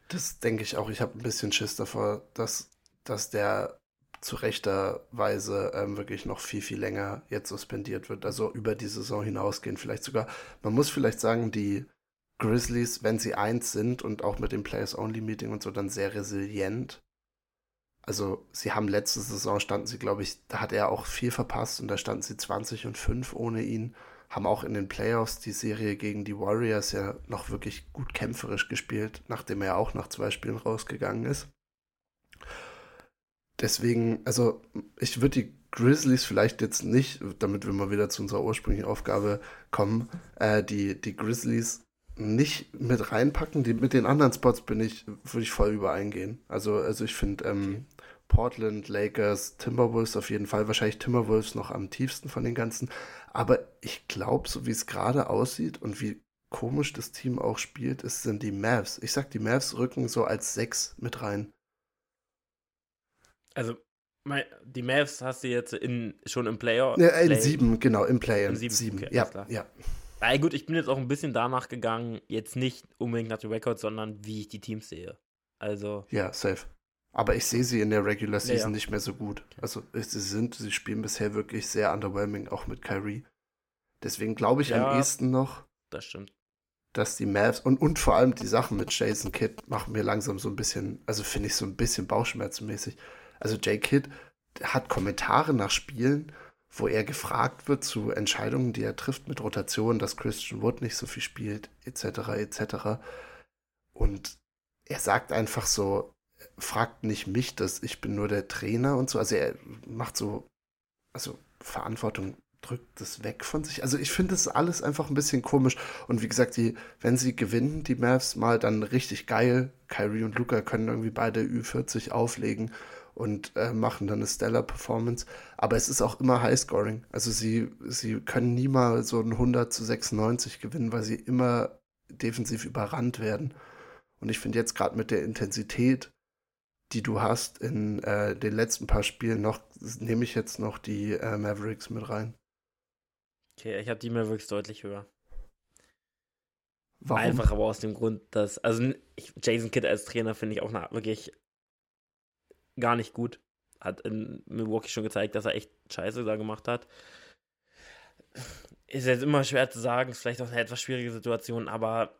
Speaker 1: Das denke ich auch. Ich habe ein bisschen Schiss davor, dass, dass der zu rechter Weise ähm, wirklich noch viel, viel länger jetzt suspendiert wird. Also über die Saison hinausgehen. Vielleicht sogar, man muss vielleicht sagen, die Grizzlies, wenn sie eins sind und auch mit dem Players-Only-Meeting und so, dann sehr resilient. Also, sie haben letzte Saison standen sie, glaube ich, da hat er auch viel verpasst und da standen sie 20 und 5 ohne ihn. Haben auch in den Playoffs die Serie gegen die Warriors ja noch wirklich gut kämpferisch gespielt, nachdem er auch nach zwei Spielen rausgegangen ist. Deswegen, also, ich würde die Grizzlies vielleicht jetzt nicht, damit wir mal wieder zu unserer ursprünglichen Aufgabe kommen, äh, die, die Grizzlies nicht mit reinpacken. Die, mit den anderen Spots bin ich, würde ich voll übereingehen. Also, also ich finde ähm, Portland, Lakers, Timberwolves auf jeden Fall, wahrscheinlich Timberwolves noch am tiefsten von den ganzen. Aber ich glaube, so wie es gerade aussieht und wie komisch das Team auch spielt, ist, sind die Mavs. Ich sag, die Mavs rücken so als sechs mit rein.
Speaker 2: Also, die Mavs hast du jetzt in, schon im Player.
Speaker 1: Ja, in Play. sieben, genau, im Play. In sieben, sieben. Okay, ja, ja.
Speaker 2: Ja, gut, ich bin jetzt auch ein bisschen danach gegangen, jetzt nicht unbedingt nach den Records, sondern wie ich die Teams sehe. Also.
Speaker 1: Ja, safe. Aber ich sehe sie in der Regular Season ja, ja. nicht mehr so gut. Also sie sind, sie spielen bisher wirklich sehr underwhelming, auch mit Kyrie. Deswegen glaube ich ja, am ehesten noch,
Speaker 2: das stimmt.
Speaker 1: dass die Mavs und, und vor allem die Sachen mit Jason Kidd machen mir langsam so ein bisschen, also finde ich so ein bisschen bauchschmerzenmäßig. Also Jay Kidd hat Kommentare nach Spielen, wo er gefragt wird zu Entscheidungen, die er trifft mit Rotation, dass Christian Wood nicht so viel spielt, etc., etc. Und er sagt einfach so, fragt nicht mich, dass ich bin nur der Trainer und so. Also er macht so, also Verantwortung drückt das weg von sich. Also ich finde das alles einfach ein bisschen komisch. Und wie gesagt, die, wenn sie gewinnen, die Mavs mal, dann richtig geil. Kyrie und Luca können irgendwie beide Ü40 auflegen und äh, machen dann eine Stellar Performance. Aber es ist auch immer Highscoring. Also sie, sie können nie mal so ein 100 zu 96 gewinnen, weil sie immer defensiv überrannt werden. Und ich finde jetzt gerade mit der Intensität, die du hast in äh, den letzten paar Spielen noch, nehme ich jetzt noch die äh, Mavericks mit rein.
Speaker 2: Okay, ich habe die Mavericks deutlich höher. Warum? Einfach aber aus dem Grund, dass, also ich, Jason Kidd als Trainer finde ich auch eine, wirklich gar nicht gut. Hat in Milwaukee schon gezeigt, dass er echt Scheiße da gemacht hat. Ist jetzt immer schwer zu sagen, ist vielleicht auch eine etwas schwierige Situation, aber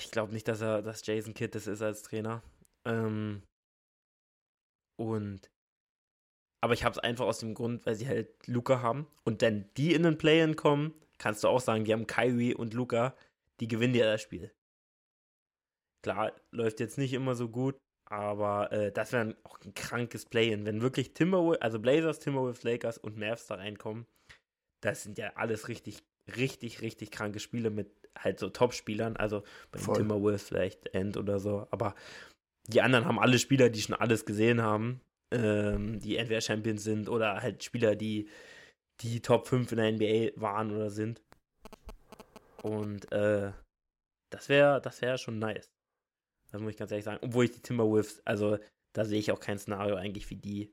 Speaker 2: ich glaube nicht, dass er, dass Jason Kidd das ist als Trainer. Ähm, und aber ich habe es einfach aus dem Grund, weil sie halt Luca haben. Und dann die in den Play-In kommen, kannst du auch sagen, die haben Kyrie und Luca, die gewinnen dir das Spiel. Klar, läuft jetzt nicht immer so gut, aber äh, das wäre auch ein krankes Play-In. Wenn wirklich Timberwolves, also Blazers, Timberwolves, Lakers und Mavs da reinkommen, das sind ja alles richtig, richtig, richtig kranke Spiele mit halt so Top-Spielern. Also bei den Timberwolves vielleicht End oder so. Aber die anderen haben alle Spieler, die schon alles gesehen haben, ähm, die entweder Champions sind oder halt Spieler, die die Top 5 in der NBA waren oder sind. Und äh, das wäre das wär schon nice. Das muss ich ganz ehrlich sagen. Obwohl ich die Timberwolves, also da sehe ich auch kein Szenario eigentlich wie die,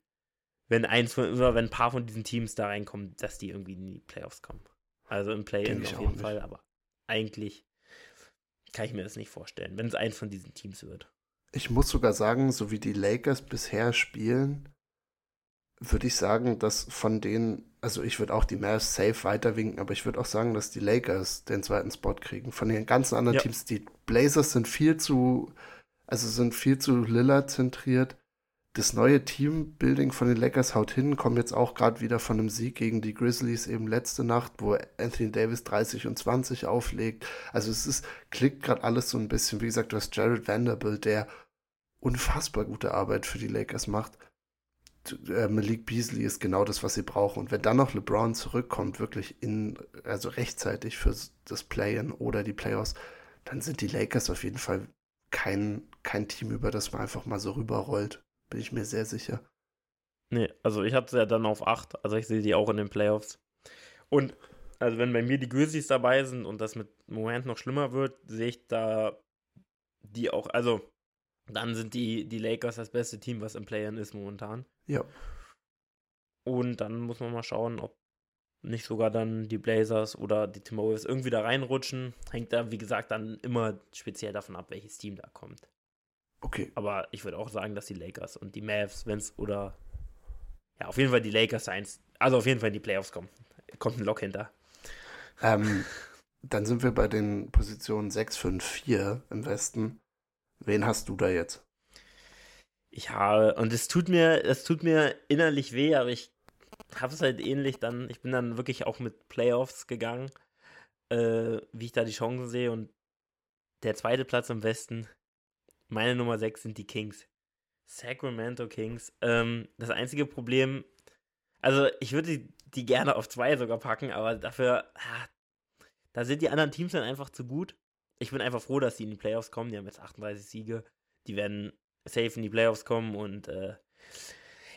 Speaker 2: wenn eins von, wenn ein paar von diesen Teams da reinkommen, dass die irgendwie in die Playoffs kommen. Also im Play-In auf jeden Fall, aber eigentlich kann ich mir das nicht vorstellen, wenn es eins von diesen Teams wird.
Speaker 1: Ich muss sogar sagen, so wie die Lakers bisher spielen, würde ich sagen, dass von denen, also ich würde auch die Mavs safe weiterwinken, aber ich würde auch sagen, dass die Lakers den zweiten Spot kriegen. Von den ganzen anderen ja. Teams, die Blazers sind viel zu, also sind viel zu Lillard zentriert. Das neue Teambuilding von den Lakers haut hin, kommen jetzt auch gerade wieder von einem Sieg gegen die Grizzlies eben letzte Nacht, wo Anthony Davis 30 und 20 auflegt. Also es ist, klickt gerade alles so ein bisschen. Wie gesagt, du hast Jared Vanderbilt, der unfassbar gute Arbeit für die Lakers macht äh, Malik Beasley ist genau das, was sie brauchen. Und wenn dann noch LeBron zurückkommt, wirklich in, also rechtzeitig für das Play-In oder die Playoffs, dann sind die Lakers auf jeden Fall kein, kein Team, über das man einfach mal so rüberrollt. Bin ich mir sehr sicher.
Speaker 2: Nee, also ich hatte ja dann auf 8, also ich sehe die auch in den Playoffs. Und also wenn bei mir die Grizzlies dabei sind und das mit Moment noch schlimmer wird, sehe ich da die auch, also dann sind die, die Lakers das beste Team, was im Play-In ist momentan.
Speaker 1: Ja.
Speaker 2: Und dann muss man mal schauen, ob nicht sogar dann die Blazers oder die Timberwolves irgendwie da reinrutschen. Hängt da, wie gesagt, dann immer speziell davon ab, welches Team da kommt.
Speaker 1: Okay.
Speaker 2: Aber ich würde auch sagen, dass die Lakers und die Mavs, wenn es oder ja, auf jeden Fall die Lakers eins, also auf jeden Fall in die Playoffs kommen. Kommt ein Lock hinter.
Speaker 1: Ähm, dann sind wir bei den Positionen 6, 5, 4 im Westen. Wen hast du da jetzt?
Speaker 2: Ja, und es tut mir, es tut mir innerlich weh, aber ich habe es halt ähnlich dann, ich bin dann wirklich auch mit Playoffs gegangen, äh, wie ich da die Chancen sehe und der zweite Platz am Westen, meine Nummer 6 sind die Kings. Sacramento Kings. Ähm, das einzige Problem, also ich würde die, die gerne auf zwei sogar packen, aber dafür, ah, da sind die anderen Teams dann einfach zu gut ich bin einfach froh, dass die in die Playoffs kommen. Die haben jetzt 38 Siege. Die werden safe in die Playoffs kommen und äh,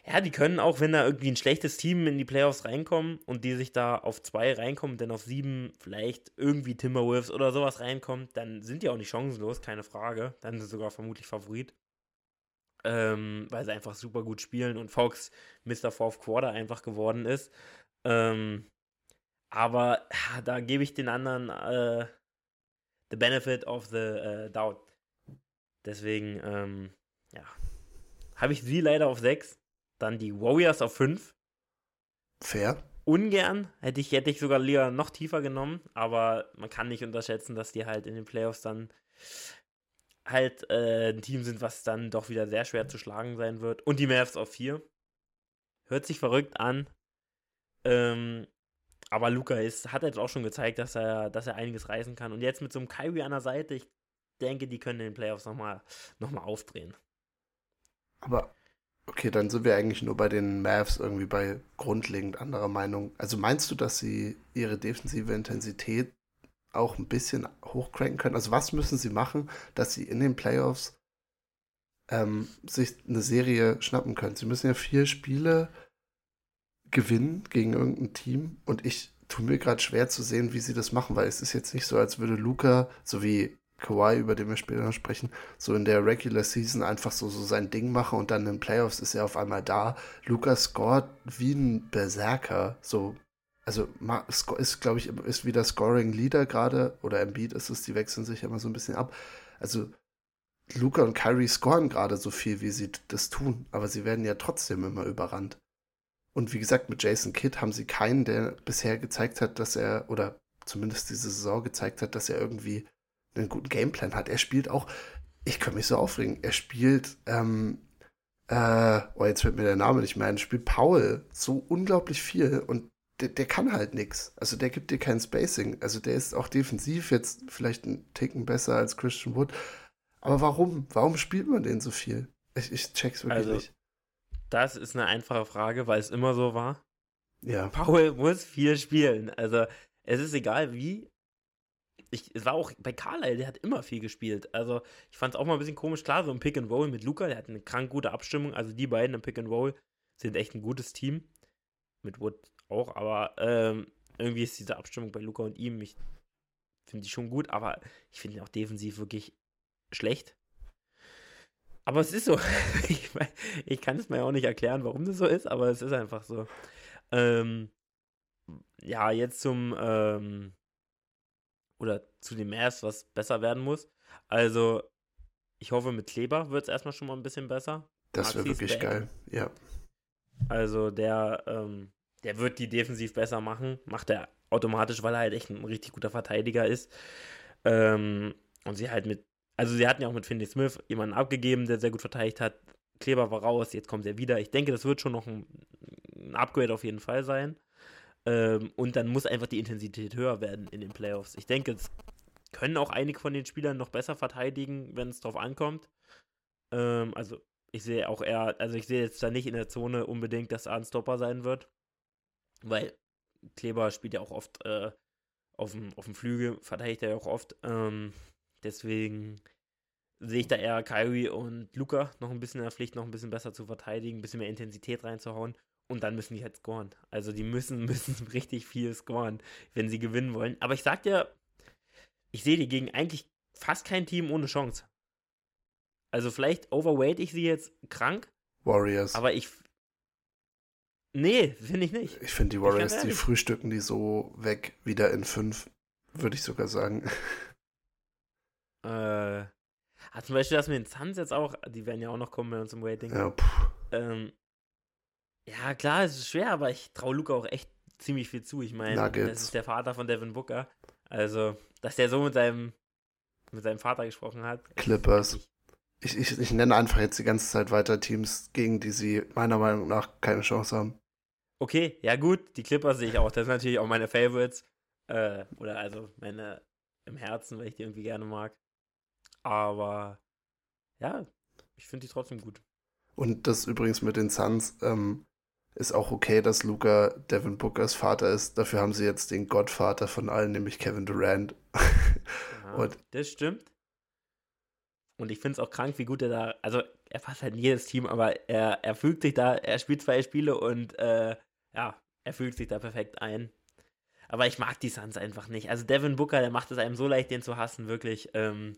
Speaker 2: ja, die können auch, wenn da irgendwie ein schlechtes Team in die Playoffs reinkommen und die sich da auf zwei reinkommen, denn auf sieben vielleicht irgendwie Timberwolves oder sowas reinkommt, dann sind die auch nicht chancenlos, keine Frage. Dann sind sie sogar vermutlich Favorit. Ähm, weil sie einfach super gut spielen und Fox Mr. Fourth Quarter einfach geworden ist. Ähm, aber da gebe ich den anderen äh, the benefit of the uh, doubt. Deswegen, ähm, ja, habe ich sie leider auf 6. Dann die Warriors auf 5.
Speaker 1: Fair.
Speaker 2: Ungern. Hätte ich, hätte ich sogar lieber noch tiefer genommen. Aber man kann nicht unterschätzen, dass die halt in den Playoffs dann halt äh, ein Team sind, was dann doch wieder sehr schwer zu schlagen sein wird. Und die Mavs auf 4. Hört sich verrückt an. Ähm, aber Luca ist, hat jetzt auch schon gezeigt, dass er, dass er einiges reißen kann. Und jetzt mit so einem Kyrie an der Seite, ich denke, die können den Playoffs nochmal noch mal aufdrehen.
Speaker 1: Aber, okay, dann sind wir eigentlich nur bei den Mavs irgendwie bei grundlegend anderer Meinung. Also meinst du, dass sie ihre defensive Intensität auch ein bisschen hochcranken können? Also was müssen sie machen, dass sie in den Playoffs ähm, sich eine Serie schnappen können? Sie müssen ja vier Spiele gewinnen gegen irgendein Team und ich tue mir gerade schwer zu sehen, wie sie das machen, weil es ist jetzt nicht so, als würde Luca, so wie Kawhi, über den wir später noch sprechen, so in der Regular Season einfach so, so sein Ding machen und dann in den Playoffs ist er auf einmal da. Luca scoret wie ein Berserker, so also ist, glaube ich, ist wieder Scoring Leader gerade, oder Embiid ist es, die wechseln sich immer so ein bisschen ab. Also Luca und Kyrie scoren gerade so viel, wie sie das tun, aber sie werden ja trotzdem immer überrannt. Und wie gesagt, mit Jason Kidd haben sie keinen, der bisher gezeigt hat, dass er, oder zumindest diese Saison gezeigt hat, dass er irgendwie einen guten Gameplan hat. Er spielt auch, ich kann mich so aufregen, er spielt, ähm, äh, oh, jetzt fällt mir der Name nicht mehr ein, spielt Paul so unglaublich viel und der, der kann halt nichts. Also der gibt dir kein Spacing. Also der ist auch defensiv jetzt vielleicht einen Ticken besser als Christian Wood. Aber warum? Warum spielt man den so viel? Ich, ich check's wirklich also, nicht.
Speaker 2: Das ist eine einfache Frage, weil es immer so war.
Speaker 1: Ja.
Speaker 2: Paul muss viel spielen. Also, es ist egal wie. Ich, es war auch bei Carlyle, der hat immer viel gespielt. Also, ich fand es auch mal ein bisschen komisch. Klar, so im Pick and Roll mit Luca, der hat eine krank gute Abstimmung. Also, die beiden im Pick and Roll sind echt ein gutes Team. Mit Wood auch, aber ähm, irgendwie ist diese Abstimmung bei Luca und ihm, ich finde die schon gut, aber ich finde ihn auch defensiv wirklich schlecht. Aber es ist so. [LAUGHS] ich, ich kann es mir auch nicht erklären, warum das so ist, aber es ist einfach so. Ähm, ja, jetzt zum, ähm, oder zu den Mavs, was besser werden muss. Also, ich hoffe, mit Kleber wird es erstmal schon mal ein bisschen besser.
Speaker 1: Das wäre wirklich geil, ja.
Speaker 2: Also, der, ähm, der wird die defensiv besser machen. Macht er automatisch, weil er halt echt ein richtig guter Verteidiger ist. Ähm, und sie halt mit, also sie hatten ja auch mit Finney Smith jemanden abgegeben, der sehr gut verteidigt hat. Kleber war raus, jetzt kommt er wieder. Ich denke, das wird schon noch ein, ein Upgrade auf jeden Fall sein. Ähm, und dann muss einfach die Intensität höher werden in den Playoffs. Ich denke, es können auch einige von den Spielern noch besser verteidigen, wenn es drauf ankommt. Ähm, also ich sehe auch eher, also ich sehe jetzt da nicht in der Zone unbedingt, dass er ein Stopper sein wird. Weil Kleber spielt ja auch oft äh, auf, dem, auf dem Flügel, verteidigt er ja auch oft. Ähm, deswegen sehe ich da eher Kyrie und Luca noch ein bisschen in der Pflicht, noch ein bisschen besser zu verteidigen, ein bisschen mehr Intensität reinzuhauen. Und dann müssen die halt scoren. Also die müssen, [LAUGHS] müssen richtig viel scoren, wenn sie gewinnen wollen. Aber ich sag dir, ich sehe die gegen eigentlich fast kein Team ohne Chance. Also vielleicht overweight ich sie jetzt krank.
Speaker 1: Warriors.
Speaker 2: Aber ich. Nee, finde ich nicht.
Speaker 1: Ich finde die Warriors, die frühstücken die so weg, wieder in fünf, würde ich sogar sagen. [LAUGHS]
Speaker 2: Äh. Ah, zum Beispiel das mit den Suns jetzt auch, die werden ja auch noch kommen bei uns im Waiting.
Speaker 1: Ja,
Speaker 2: ähm, ja, klar, es ist schwer, aber ich traue Luca auch echt ziemlich viel zu. Ich meine, das ist der Vater von Devin Booker. Also, dass der so mit seinem, mit seinem Vater gesprochen hat.
Speaker 1: Clippers. Ich, ich, ich nenne einfach jetzt die ganze Zeit weiter Teams, gegen die sie meiner Meinung nach keine Chance haben.
Speaker 2: Okay, ja gut, die Clippers sehe ich auch. Das sind natürlich auch meine Favorites. Äh, oder also meine im Herzen, weil ich die irgendwie gerne mag. Aber ja, ich finde die trotzdem gut.
Speaker 1: Und das übrigens mit den Suns, ähm, ist auch okay, dass Luca Devin Bookers Vater ist. Dafür haben sie jetzt den Gottvater von allen, nämlich Kevin Durant.
Speaker 2: Ja, das stimmt. Und ich finde es auch krank, wie gut er da, also er passt halt in jedes Team, aber er, er fügt sich da, er spielt zwei Spiele und äh, ja, er fügt sich da perfekt ein. Aber ich mag die Suns einfach nicht. Also Devin Booker, der macht es einem so leicht, den zu hassen, wirklich. Ähm,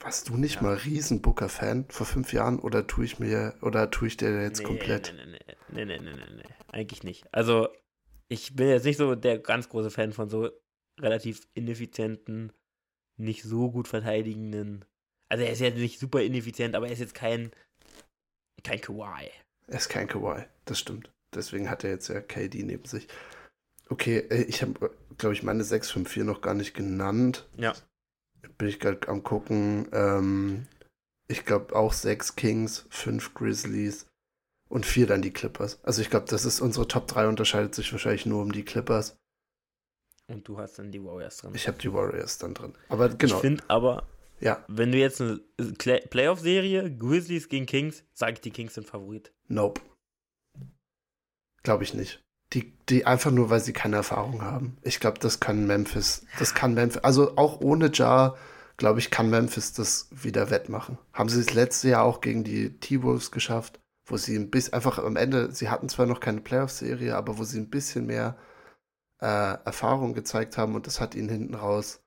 Speaker 1: warst du nicht ja. mal riesen Booker-Fan vor fünf Jahren oder tue ich mir, oder tue ich dir jetzt
Speaker 2: nee,
Speaker 1: komplett?
Speaker 2: Nee, nee, nee, nee, nee, nee, nee, eigentlich nicht. Also, ich bin jetzt nicht so der ganz große Fan von so relativ ineffizienten, nicht so gut verteidigenden. Also, er ist jetzt nicht super ineffizient, aber er ist jetzt kein, kein Kawhi.
Speaker 1: Er ist kein Kawhi, das stimmt. Deswegen hat er jetzt ja KD neben sich. Okay, äh, ich habe, glaube ich, meine 654 noch gar nicht genannt.
Speaker 2: Ja
Speaker 1: bin ich gerade am gucken. Ähm, ich glaube auch sechs Kings, fünf Grizzlies und vier dann die Clippers. Also ich glaube, das ist unsere Top 3 unterscheidet sich wahrscheinlich nur um die Clippers.
Speaker 2: Und du hast dann die Warriors drin.
Speaker 1: Ich habe die Warriors dann drin. Aber genau.
Speaker 2: Ich finde aber, ja. wenn du jetzt eine Playoff-Serie, Grizzlies gegen Kings, sage ich, die Kings sind Favorit.
Speaker 1: Nope. Glaube ich nicht. Die, die einfach nur, weil sie keine Erfahrung haben. Ich glaube, das kann Memphis, das kann Memphis, also auch ohne Jar, glaube ich, kann Memphis das wieder wettmachen. Haben sie das letzte Jahr auch gegen die T-Wolves geschafft, wo sie ein bisschen, einfach am Ende, sie hatten zwar noch keine Playoff-Serie, aber wo sie ein bisschen mehr äh, Erfahrung gezeigt haben und das hat ihnen hinten raus,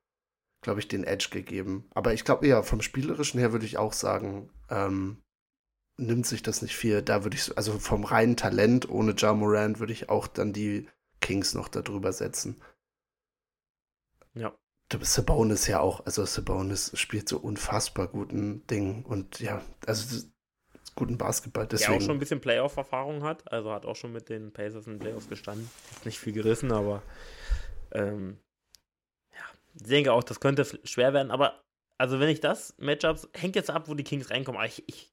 Speaker 1: glaube ich, den Edge gegeben. Aber ich glaube, ja, vom Spielerischen her würde ich auch sagen, ähm, nimmt sich das nicht viel. Da würde ich, also vom reinen Talent ohne Ja Morant würde ich auch dann die Kings noch darüber setzen.
Speaker 2: Ja.
Speaker 1: Sabonis ja auch, also Sabonis spielt so unfassbar guten Ding und ja, also guten Basketball. Deswegen.
Speaker 2: Der auch schon ein bisschen Playoff-Erfahrung hat, also hat auch schon mit den Pacers in den Playoffs gestanden. Nicht viel gerissen, aber ähm, ja, ich denke auch, das könnte schwer werden, aber also wenn ich das Matchups, hängt jetzt ab, wo die Kings reinkommen, aber ich, ich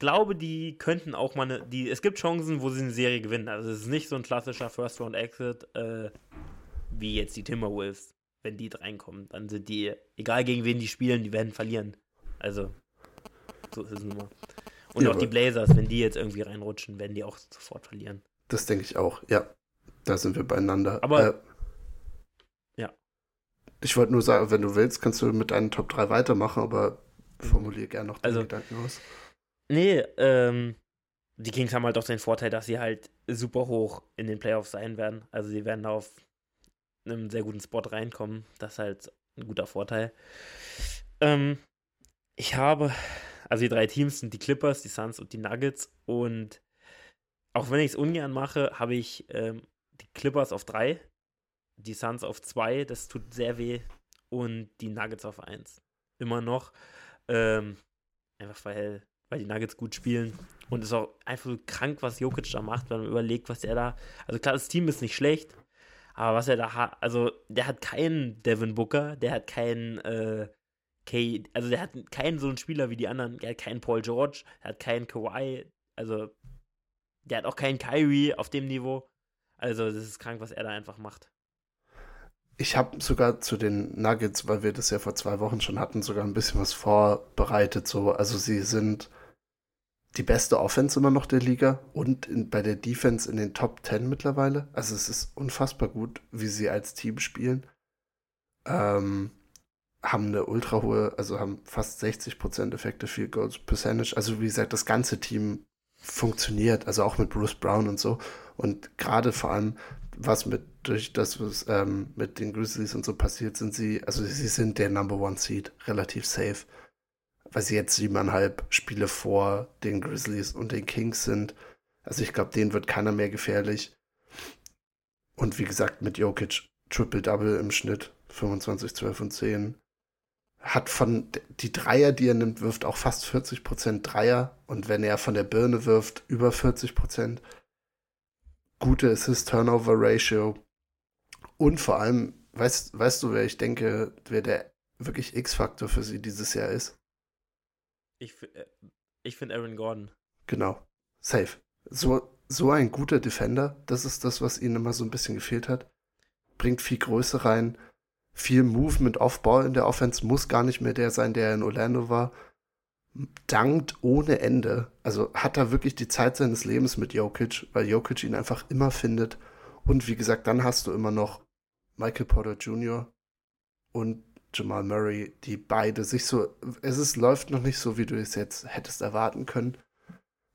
Speaker 2: glaube, die könnten auch mal eine, die, es gibt Chancen, wo sie eine Serie gewinnen. Also es ist nicht so ein klassischer First-Round-Exit äh, wie jetzt die Timberwolves. Wenn die reinkommen, dann sind die, egal gegen wen die spielen, die werden verlieren. Also, so ist es nun mal. Und ja, auch die Blazers, wenn die jetzt irgendwie reinrutschen, werden die auch sofort verlieren.
Speaker 1: Das denke ich auch, ja. Da sind wir beieinander.
Speaker 2: Aber, äh,
Speaker 1: ja. Ich wollte nur sagen, wenn du willst, kannst du mit deinen Top 3 weitermachen, aber formuliere gerne noch deine also, Gedanken aus.
Speaker 2: Nee, ähm, die Kings haben halt auch den Vorteil, dass sie halt super hoch in den Playoffs sein werden. Also sie werden da auf einem sehr guten Spot reinkommen. Das ist halt ein guter Vorteil. Ähm, ich habe, also die drei Teams sind die Clippers, die Suns und die Nuggets. Und auch wenn ich es ungern mache, habe ich ähm, die Clippers auf drei, die Suns auf 2, das tut sehr weh. Und die Nuggets auf 1. Immer noch. Ähm, einfach weil, weil die Nuggets gut spielen. Und es ist auch einfach krank, was Jokic da macht, wenn man überlegt, was er da. Also klar, das Team ist nicht schlecht, aber was er da hat, also der hat keinen Devin Booker, der hat keinen äh, K, also der hat keinen so einen Spieler wie die anderen, der hat keinen Paul George, der hat keinen Kawhi, also der hat auch keinen Kyrie auf dem Niveau. Also das ist krank, was er da einfach macht.
Speaker 1: Ich habe sogar zu den Nuggets, weil wir das ja vor zwei Wochen schon hatten, sogar ein bisschen was vorbereitet. So, also sie sind die beste Offense immer noch der Liga und in, bei der Defense in den Top 10 mittlerweile. Also es ist unfassbar gut, wie sie als Team spielen. Ähm, haben eine ultra hohe, also haben fast 60% Effekte Field Goals Percentage. Also wie gesagt, das ganze Team funktioniert, also auch mit Bruce Brown und so. Und gerade vor allem was mit durch das, was ähm, mit den Grizzlies und so passiert, sind sie, also sie sind der Number One Seed, relativ safe. Weil sie jetzt siebeneinhalb Spiele vor den Grizzlies und den Kings sind. Also ich glaube, denen wird keiner mehr gefährlich. Und wie gesagt, mit Jokic Triple-Double im Schnitt, 25, 12 und 10. Hat von die Dreier, die er nimmt, wirft auch fast 40% Dreier. Und wenn er von der Birne wirft, über 40% gute Assist-Turnover-Ratio und vor allem, weißt, weißt du, wer ich denke, wer der wirklich X-Faktor für sie dieses Jahr ist?
Speaker 2: Ich, äh, ich finde Aaron Gordon.
Speaker 1: Genau, safe. So, so ein guter Defender, das ist das, was ihnen immer so ein bisschen gefehlt hat. Bringt viel Größe rein, viel Movement off-Ball in der Offense, muss gar nicht mehr der sein, der in Orlando war dankt ohne Ende. Also hat er wirklich die Zeit seines Lebens mit Jokic, weil Jokic ihn einfach immer findet. Und wie gesagt, dann hast du immer noch Michael Porter Jr. und Jamal Murray, die beide sich so, es ist, läuft noch nicht so, wie du es jetzt hättest erwarten können.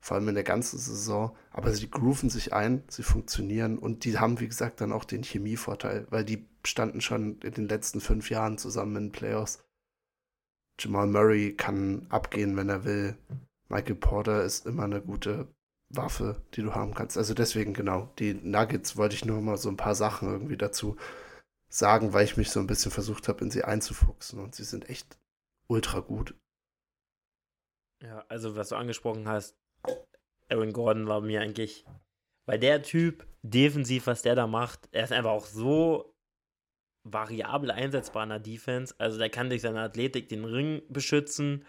Speaker 1: Vor allem in der ganzen Saison. Aber sie grooven sich ein, sie funktionieren und die haben, wie gesagt, dann auch den Chemievorteil, weil die standen schon in den letzten fünf Jahren zusammen in den Playoffs. Jamal Murray kann abgehen, wenn er will. Michael Porter ist immer eine gute Waffe, die du haben kannst. Also deswegen genau, die Nuggets wollte ich nur mal so ein paar Sachen irgendwie dazu sagen, weil ich mich so ein bisschen versucht habe, in sie einzufuchsen und sie sind echt ultra gut.
Speaker 2: Ja, also was du angesprochen hast, Aaron Gordon war mir eigentlich, weil der Typ defensiv, was der da macht, er ist einfach auch so variabel einsetzbar in der Defense. Also der kann durch seine Athletik den Ring beschützen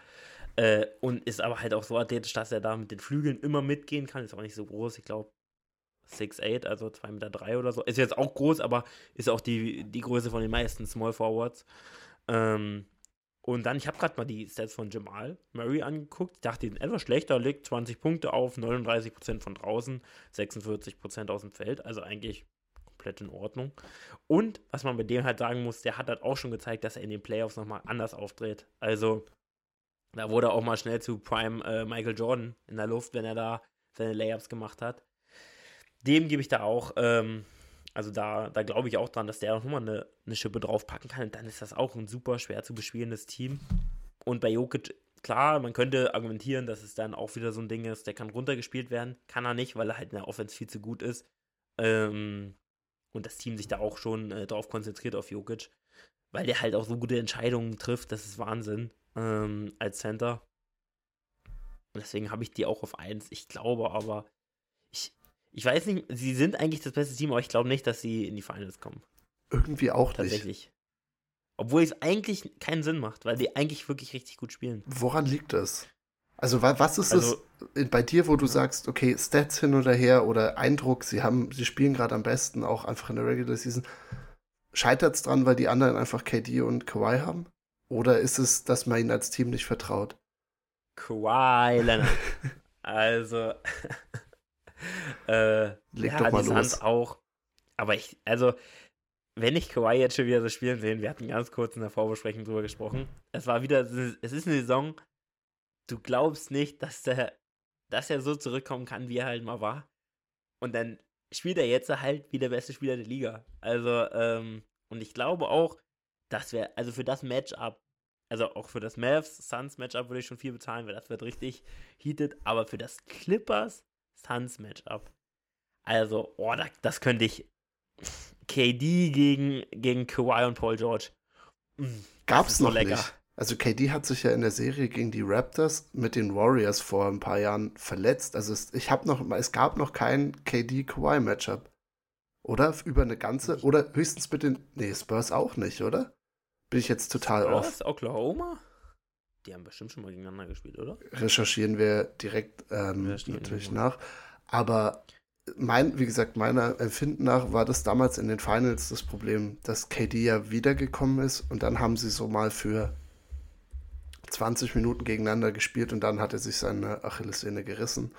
Speaker 2: äh, und ist aber halt auch so athletisch, dass er da mit den Flügeln immer mitgehen kann. Ist auch nicht so groß, ich glaube 6'8, also 2,3 Meter drei oder so. Ist jetzt auch groß, aber ist auch die, die Größe von den meisten Small Forwards. Ähm, und dann, ich habe gerade mal die Stats von Jamal Murray angeguckt. Ich dachte, die sind etwas schlechter, legt 20 Punkte auf, 39% von draußen, 46% aus dem Feld. Also eigentlich komplett in Ordnung. Und was man bei dem halt sagen muss, der hat halt auch schon gezeigt, dass er in den Playoffs nochmal anders aufdreht. Also, da wurde er auch mal schnell zu Prime äh, Michael Jordan in der Luft, wenn er da seine Layups gemacht hat. Dem gebe ich da auch, ähm, also da, da glaube ich auch dran, dass der auch nochmal eine, eine Schippe draufpacken kann. Und dann ist das auch ein super schwer zu bespielendes Team. Und bei Jokic, klar, man könnte argumentieren, dass es dann auch wieder so ein Ding ist, der kann runtergespielt werden. Kann er nicht, weil er halt in der Offense viel zu gut ist. Ähm, und das Team sich da auch schon äh, drauf konzentriert auf Jokic, weil der halt auch so gute Entscheidungen trifft, das ist Wahnsinn ähm, als Center. Und deswegen habe ich die auch auf 1. Ich glaube aber, ich, ich weiß nicht, sie sind eigentlich das beste Team, aber ich glaube nicht, dass sie in die Finals kommen.
Speaker 1: Irgendwie auch
Speaker 2: Tatsächlich. Nicht. Obwohl es eigentlich keinen Sinn macht, weil die eigentlich wirklich richtig gut spielen.
Speaker 1: Woran liegt das? Also was ist also, es bei dir, wo du sagst, okay, Stats hin oder her oder Eindruck, sie haben, sie spielen gerade am besten, auch einfach in der Regular Season. Scheitert es dran, weil die anderen einfach KD und Kawhi haben? Oder ist es, dass man ihnen als Team nicht vertraut?
Speaker 2: Kawhi Leonard. also, [LAUGHS] äh, Leg ja, doch mal los. auch. Aber ich, also, wenn ich Kawhi jetzt schon wieder so spielen sehen, wir hatten ganz kurz in der Vorbesprechung drüber gesprochen. Es war wieder, es ist eine Saison, du glaubst nicht, dass der, dass er so zurückkommen kann, wie er halt mal war. Und dann spielt er jetzt halt wie der beste Spieler der Liga. Also, ähm, und ich glaube auch, dass wir, also für das Matchup, also auch für das Mavs Suns Matchup würde ich schon viel bezahlen, weil das wird richtig heated, aber für das Clippers Suns Matchup, also, oh, das, das könnte ich, KD gegen, gegen Kawhi und Paul George.
Speaker 1: Mm, Gab's noch lecker. nicht. Also KD hat sich ja in der Serie gegen die Raptors mit den Warriors vor ein paar Jahren verletzt. Also es, ich habe noch, es gab noch kein KD-Kawhi-Matchup. Oder? Über eine ganze, oder höchstens mit den, nee, Spurs auch nicht, oder? Bin ich jetzt total Spurs, off.
Speaker 2: Oklahoma? Die haben bestimmt schon mal gegeneinander gespielt, oder?
Speaker 1: Recherchieren wir direkt ähm, natürlich nach. Aber mein, wie gesagt, meiner Empfinden nach war das damals in den Finals das Problem, dass KD ja wiedergekommen ist und dann haben sie so mal für 20 Minuten gegeneinander gespielt und dann hat er sich seine Achillessehne gerissen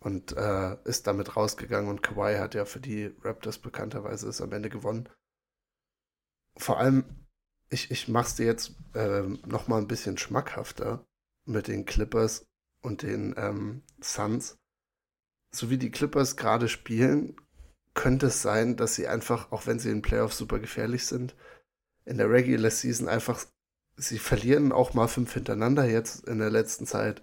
Speaker 1: und äh, ist damit rausgegangen und Kawhi hat ja für die Raptors bekannterweise ist am Ende gewonnen. Vor allem, ich, ich mach's dir jetzt äh, noch mal ein bisschen schmackhafter mit den Clippers und den ähm, Suns so wie die Clippers gerade spielen, könnte es sein, dass sie einfach, auch wenn sie in Playoffs super gefährlich sind, in der Regular Season einfach, sie verlieren auch mal fünf hintereinander jetzt in der letzten Zeit.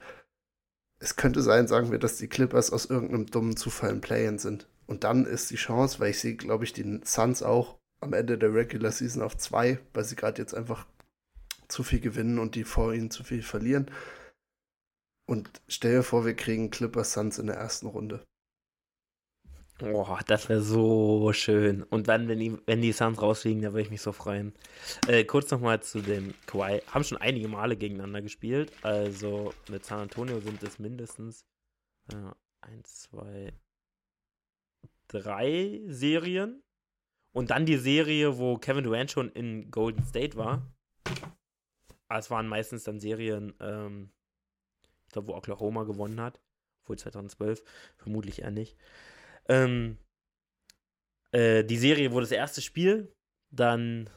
Speaker 1: Es könnte sein, sagen wir, dass die Clippers aus irgendeinem dummen Zufall im Play-In sind. Und dann ist die Chance, weil ich sehe, glaube ich, die Suns auch am Ende der Regular Season auf zwei, weil sie gerade jetzt einfach zu viel gewinnen und die vor ihnen zu viel verlieren. Und stell dir vor, wir kriegen Clippers Suns in der ersten Runde.
Speaker 2: Boah, das wäre so schön. Und dann, wenn die, wenn die Suns rausfliegen, da würde ich mich so freuen. Äh, kurz nochmal zu dem Kawhi. Haben schon einige Male gegeneinander gespielt. Also mit San Antonio sind es mindestens äh, eins, zwei, drei Serien. Und dann die Serie, wo Kevin Durant schon in Golden State war. Ah, es waren meistens dann Serien, ähm, ich glaube, wo Oklahoma gewonnen hat. Wohl 2012, vermutlich eher nicht. Ähm, äh, die Serie wurde das erste Spiel dann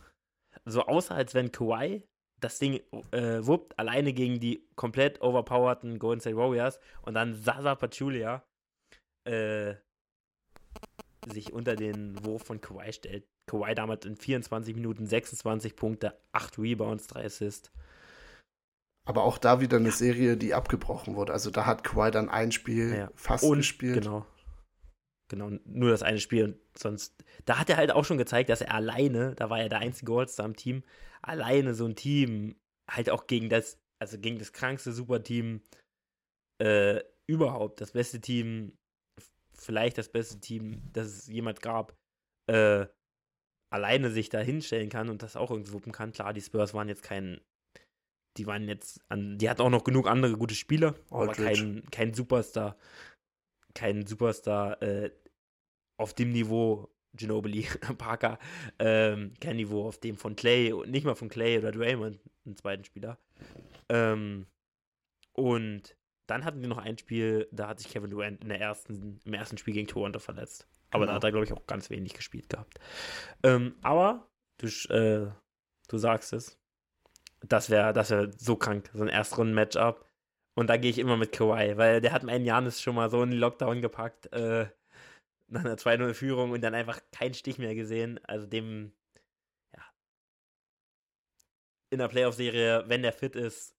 Speaker 2: so aussah, als wenn Kawhi das Ding äh, wuppt, alleine gegen die komplett overpowerten Golden State Warriors und dann Sasa Pachulia äh, sich unter den Wurf von Kawhi stellt. Kawhi damals in 24 Minuten 26 Punkte, 8 Rebounds, 3 Assists.
Speaker 1: Aber auch da wieder eine Serie, die abgebrochen wurde. Also da hat Kawhi dann ein Spiel ja. fast und, gespielt.
Speaker 2: Genau. Genau, nur das eine Spiel und sonst. Da hat er halt auch schon gezeigt, dass er alleine, da war er der einzige All-Star im Team, alleine so ein Team halt auch gegen das, also gegen das krankste Superteam äh, überhaupt, das beste Team, vielleicht das beste Team, das es jemand gab, äh, alleine sich da hinstellen kann und das auch irgendwie wuppen kann. Klar, die Spurs waren jetzt kein die waren jetzt an, die hatten auch noch genug andere gute Spieler, aber kein, kein Superstar, kein Superstar äh, auf dem Niveau Ginobili, [LAUGHS] Parker, ähm, kein Niveau auf dem von Clay, nicht mal von Clay oder Draymond, einen zweiten Spieler. Ähm, und dann hatten wir noch ein Spiel, da hat sich Kevin Durant in der ersten, im ersten Spiel gegen Toronto verletzt. Aber genau. da hat er, glaube ich, auch ganz wenig gespielt gehabt. Ähm, aber du, äh, du sagst es, das wäre das wär so krank, so ein Erstrunden-Matchup. Und da gehe ich immer mit Kawhi, weil der hat meinen Janis schon mal so in den Lockdown gepackt, äh, nach einer 2-0-Führung und dann einfach keinen Stich mehr gesehen. Also dem, ja. In der Playoff-Serie, wenn der fit ist,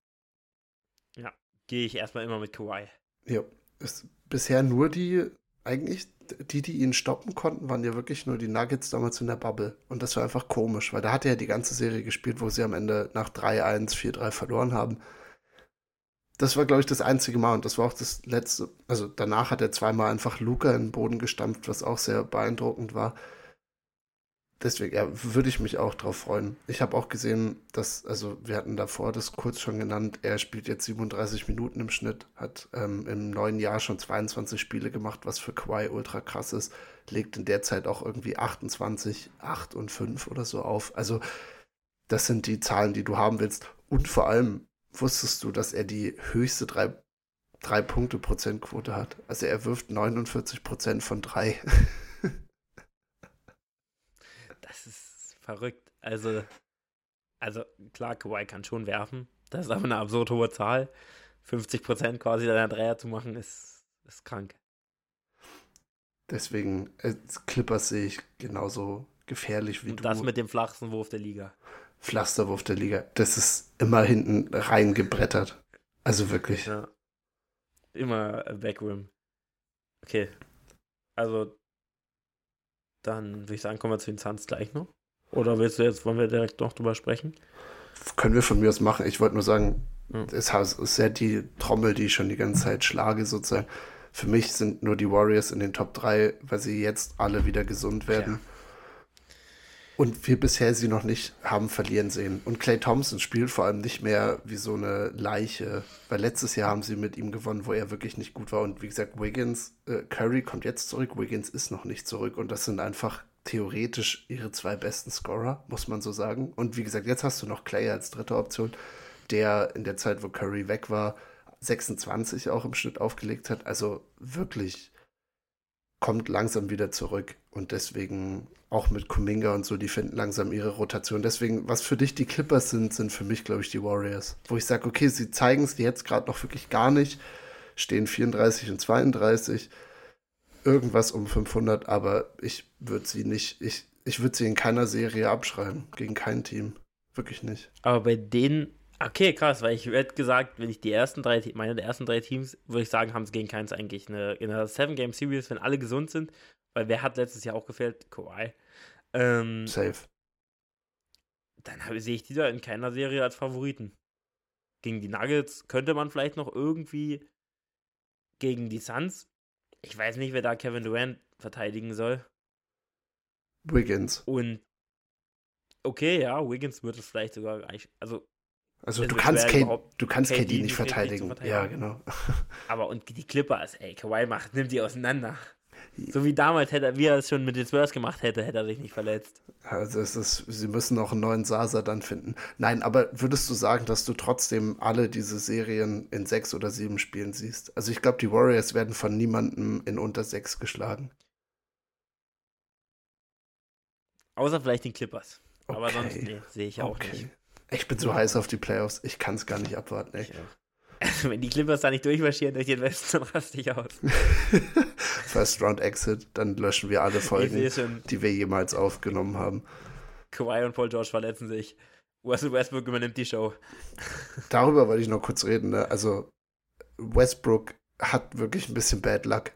Speaker 2: ja, gehe ich erstmal immer mit Kawhi.
Speaker 1: Ja, ist bisher nur die, eigentlich, die, die ihn stoppen konnten, waren ja wirklich nur die Nuggets damals in der Bubble. Und das war einfach komisch, weil da hat er ja die ganze Serie gespielt, wo sie am Ende nach 3-1, 4-3 verloren haben das war, glaube ich, das einzige Mal und das war auch das letzte. Also danach hat er zweimal einfach Luca in den Boden gestampft, was auch sehr beeindruckend war. Deswegen ja, würde ich mich auch drauf freuen. Ich habe auch gesehen, dass, also wir hatten davor das kurz schon genannt, er spielt jetzt 37 Minuten im Schnitt, hat ähm, im neuen Jahr schon 22 Spiele gemacht, was für Kawhi ultra krass ist, legt in der Zeit auch irgendwie 28, 8 und 5 oder so auf. Also das sind die Zahlen, die du haben willst. Und vor allem, wusstest du, dass er die höchste drei, drei Punkte Prozentquote hat? Also er wirft 49 Prozent von drei. [LAUGHS]
Speaker 2: das ist verrückt. Also, also klar, Kawhi kann schon werfen. Das ist aber eine absurd hohe Zahl. 50 Prozent quasi deiner Dreier zu machen, ist, ist krank.
Speaker 1: Deswegen, äh, Clippers sehe ich genauso gefährlich wie
Speaker 2: Und
Speaker 1: du.
Speaker 2: Das mit dem flachsten Wurf der Liga.
Speaker 1: Pflasterwurf der Liga. Das ist immer hinten reingebrettert. Also wirklich.
Speaker 2: Ja. Immer Backroom. Okay. Also dann würde ich sagen, kommen wir zu den Suns gleich noch. Oder willst du jetzt, wollen wir direkt noch drüber sprechen?
Speaker 1: Können wir von mir aus machen. Ich wollte nur sagen, hm. es ist ja die Trommel, die ich schon die ganze Zeit schlage, sozusagen. Für mich sind nur die Warriors in den Top 3, weil sie jetzt alle wieder gesund werden. Ja. Und wir bisher sie noch nicht haben verlieren sehen. Und Clay Thompson spielt vor allem nicht mehr wie so eine Leiche. Weil letztes Jahr haben sie mit ihm gewonnen, wo er wirklich nicht gut war. Und wie gesagt, Wiggins, äh, Curry kommt jetzt zurück, Wiggins ist noch nicht zurück. Und das sind einfach theoretisch ihre zwei besten Scorer, muss man so sagen. Und wie gesagt, jetzt hast du noch Clay als dritte Option, der in der Zeit, wo Curry weg war, 26 auch im Schnitt aufgelegt hat. Also wirklich kommt langsam wieder zurück. Und deswegen auch mit Kuminga und so, die finden langsam ihre Rotation. Deswegen, was für dich die Clippers sind, sind für mich, glaube ich, die Warriors. Wo ich sage, okay, sie zeigen es jetzt gerade noch wirklich gar nicht. Stehen 34 und 32. Irgendwas um 500, aber ich würde sie nicht, ich, ich würde sie in keiner Serie abschreiben. Gegen kein Team. Wirklich nicht.
Speaker 2: Aber bei denen Okay, krass, weil ich hätte gesagt, wenn ich die ersten drei, meine ersten drei Teams, würde ich sagen, haben es gegen keins eigentlich eine, in einer Seven-Game-Series, wenn alle gesund sind, weil wer hat letztes Jahr auch gefehlt? Kawhi. Ähm,
Speaker 1: Safe.
Speaker 2: Dann sehe ich die da in keiner Serie als Favoriten. Gegen die Nuggets könnte man vielleicht noch irgendwie gegen die Suns. Ich weiß nicht, wer da Kevin Durant verteidigen soll.
Speaker 1: Wiggins.
Speaker 2: Und okay, ja, Wiggins wird es vielleicht sogar, also
Speaker 1: also du kannst, K du kannst KD, KD nicht verteidigen. verteidigen. Ja, genau. [LAUGHS]
Speaker 2: Aber und die Clippers, ey, Kawhi macht, nimmt die auseinander. So wie damals hätte wie er es schon mit den Spurs gemacht hätte, hätte er sich nicht verletzt.
Speaker 1: Also es ist, sie müssen auch einen neuen Sasa dann finden. Nein, aber würdest du sagen, dass du trotzdem alle diese Serien in sechs oder sieben Spielen siehst? Also ich glaube, die Warriors werden von niemandem in unter sechs geschlagen.
Speaker 2: Außer vielleicht den Clippers. Okay. Aber sonst nee, sehe ich auch okay. nicht.
Speaker 1: Ich bin so heiß auf die Playoffs. Ich kann es gar nicht abwarten, echt.
Speaker 2: Also, [LAUGHS] wenn die Clippers da nicht durchmarschieren durch den Westen, dann raste ich aus. [LAUGHS]
Speaker 1: First Round Exit, dann löschen wir alle Folgen, die wir jemals aufgenommen haben.
Speaker 2: Kawhi und Paul George verletzen sich. Russell Westbrook übernimmt die Show. [LAUGHS]
Speaker 1: Darüber wollte ich noch kurz reden. Ne? Also, Westbrook hat wirklich ein bisschen Bad Luck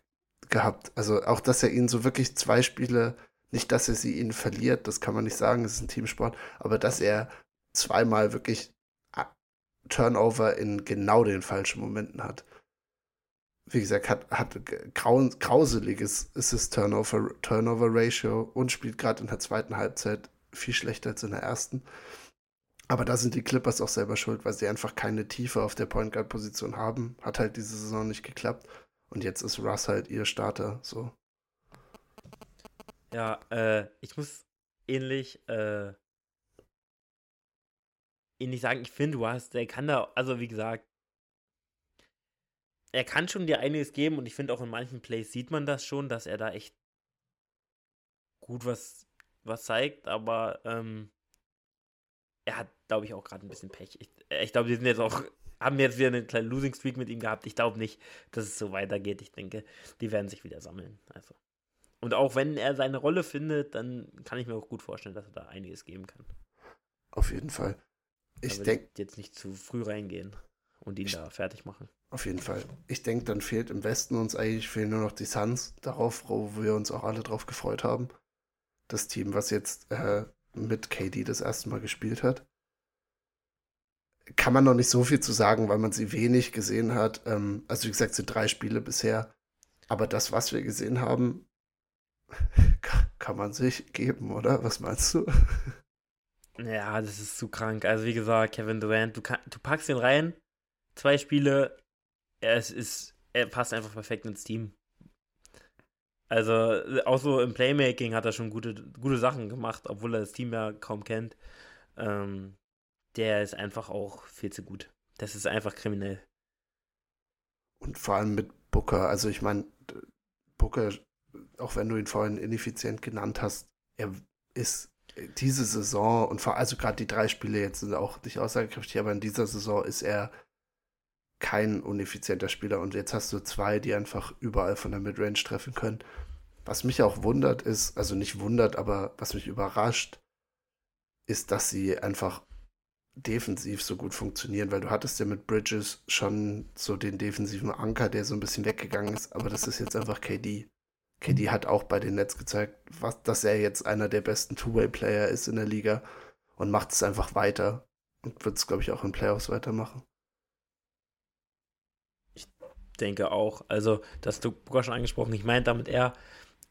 Speaker 1: gehabt. Also, auch, dass er ihn so wirklich zwei Spiele, nicht, dass er sie ihn verliert, das kann man nicht sagen, es ist ein Teamsport, aber dass er zweimal wirklich Turnover in genau den falschen Momenten hat. Wie gesagt, hat, hat grau, grauseliges Assist-Turnover Turnover Ratio und spielt gerade in der zweiten Halbzeit viel schlechter als in der ersten. Aber da sind die Clippers auch selber schuld, weil sie einfach keine Tiefe auf der Point Guard Position haben. Hat halt diese Saison nicht geklappt. Und jetzt ist Russ halt ihr Starter, so.
Speaker 2: Ja, äh, ich muss ähnlich äh, ihn nicht sagen, ich finde, du hast, der kann da, also wie gesagt, er kann schon dir einiges geben und ich finde auch in manchen Plays sieht man das schon, dass er da echt gut was, was zeigt, aber ähm, er hat, glaube ich, auch gerade ein bisschen Pech. Ich, äh, ich glaube, die sind jetzt auch, [LAUGHS] haben jetzt wieder eine kleine Losing Streak mit ihm gehabt. Ich glaube nicht, dass es so weitergeht. Ich denke, die werden sich wieder sammeln. Also. Und auch wenn er seine Rolle findet, dann kann ich mir auch gut vorstellen, dass er da einiges geben kann.
Speaker 1: Auf jeden Fall. Ich denke.
Speaker 2: Jetzt nicht zu früh reingehen und ihn ich, da fertig machen.
Speaker 1: Auf jeden Fall. Ich denke, dann fehlt im Westen uns eigentlich fehlen nur noch die Suns, darauf, wo wir uns auch alle drauf gefreut haben. Das Team, was jetzt äh, mit KD das erste Mal gespielt hat. Kann man noch nicht so viel zu sagen, weil man sie wenig gesehen hat. Ähm, also, wie gesagt, sind drei Spiele bisher. Aber das, was wir gesehen haben, [LAUGHS] kann man sich geben, oder? Was meinst du? [LAUGHS]
Speaker 2: Ja, das ist zu krank. Also wie gesagt, Kevin Durant, du, kann, du packst ihn rein, zwei Spiele, es ist, er passt einfach perfekt ins Team. Also auch so im Playmaking hat er schon gute, gute Sachen gemacht, obwohl er das Team ja kaum kennt. Ähm, der ist einfach auch viel zu gut. Das ist einfach kriminell.
Speaker 1: Und vor allem mit Booker. Also ich meine, Booker, auch wenn du ihn vorhin ineffizient genannt hast, er ist diese Saison und vor also gerade die drei Spiele jetzt sind auch nicht aussagekräftig, aber in dieser Saison ist er kein uneffizienter Spieler und jetzt hast du zwei, die einfach überall von der Midrange treffen können. Was mich auch wundert ist, also nicht wundert, aber was mich überrascht, ist, dass sie einfach defensiv so gut funktionieren, weil du hattest ja mit Bridges schon so den defensiven Anker, der so ein bisschen weggegangen ist, aber das ist jetzt einfach KD. KD hat auch bei den Nets gezeigt, was, dass er jetzt einer der besten Two-Way-Player ist in der Liga und macht es einfach weiter und wird es, glaube ich, auch in Playoffs weitermachen.
Speaker 2: Ich denke auch. Also, das hast du Booker schon angesprochen. Ich meine damit er,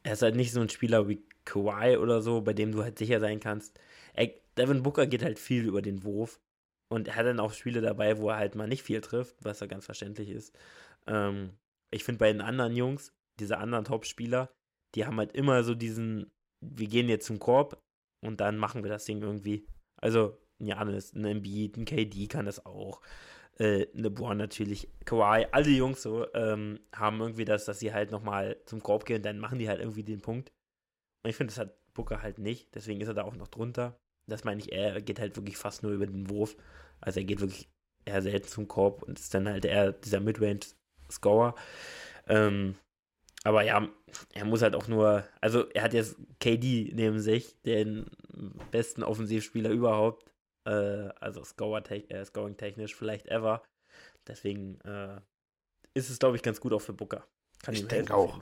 Speaker 2: er ist halt nicht so ein Spieler wie Kawhi oder so, bei dem du halt sicher sein kannst. Er, Devin Booker geht halt viel über den Wurf und er hat dann auch Spiele dabei, wo er halt mal nicht viel trifft, was ja ganz verständlich ist. Ähm, ich finde bei den anderen Jungs, diese anderen Top-Spieler, die haben halt immer so diesen, wir gehen jetzt zum Korb und dann machen wir das Ding irgendwie. Also, Janis, ein Embiid, ein KD kann das auch. Äh, LeBron natürlich, Kawhi, alle Jungs so ähm, haben irgendwie das, dass sie halt nochmal zum Korb gehen und dann machen die halt irgendwie den Punkt. Und ich finde, das hat Booker halt nicht, deswegen ist er da auch noch drunter. Das meine ich, er geht halt wirklich fast nur über den Wurf. Also er geht wirklich eher selten zum Korb und ist dann halt eher dieser Midrange-Scorer. Ähm, aber ja, er muss halt auch nur, also er hat jetzt KD neben sich, den besten Offensivspieler überhaupt, äh, also äh, Scoring technisch vielleicht ever. Deswegen äh, ist es, glaube ich, ganz gut auch für Booker.
Speaker 1: Kann ich denke auch.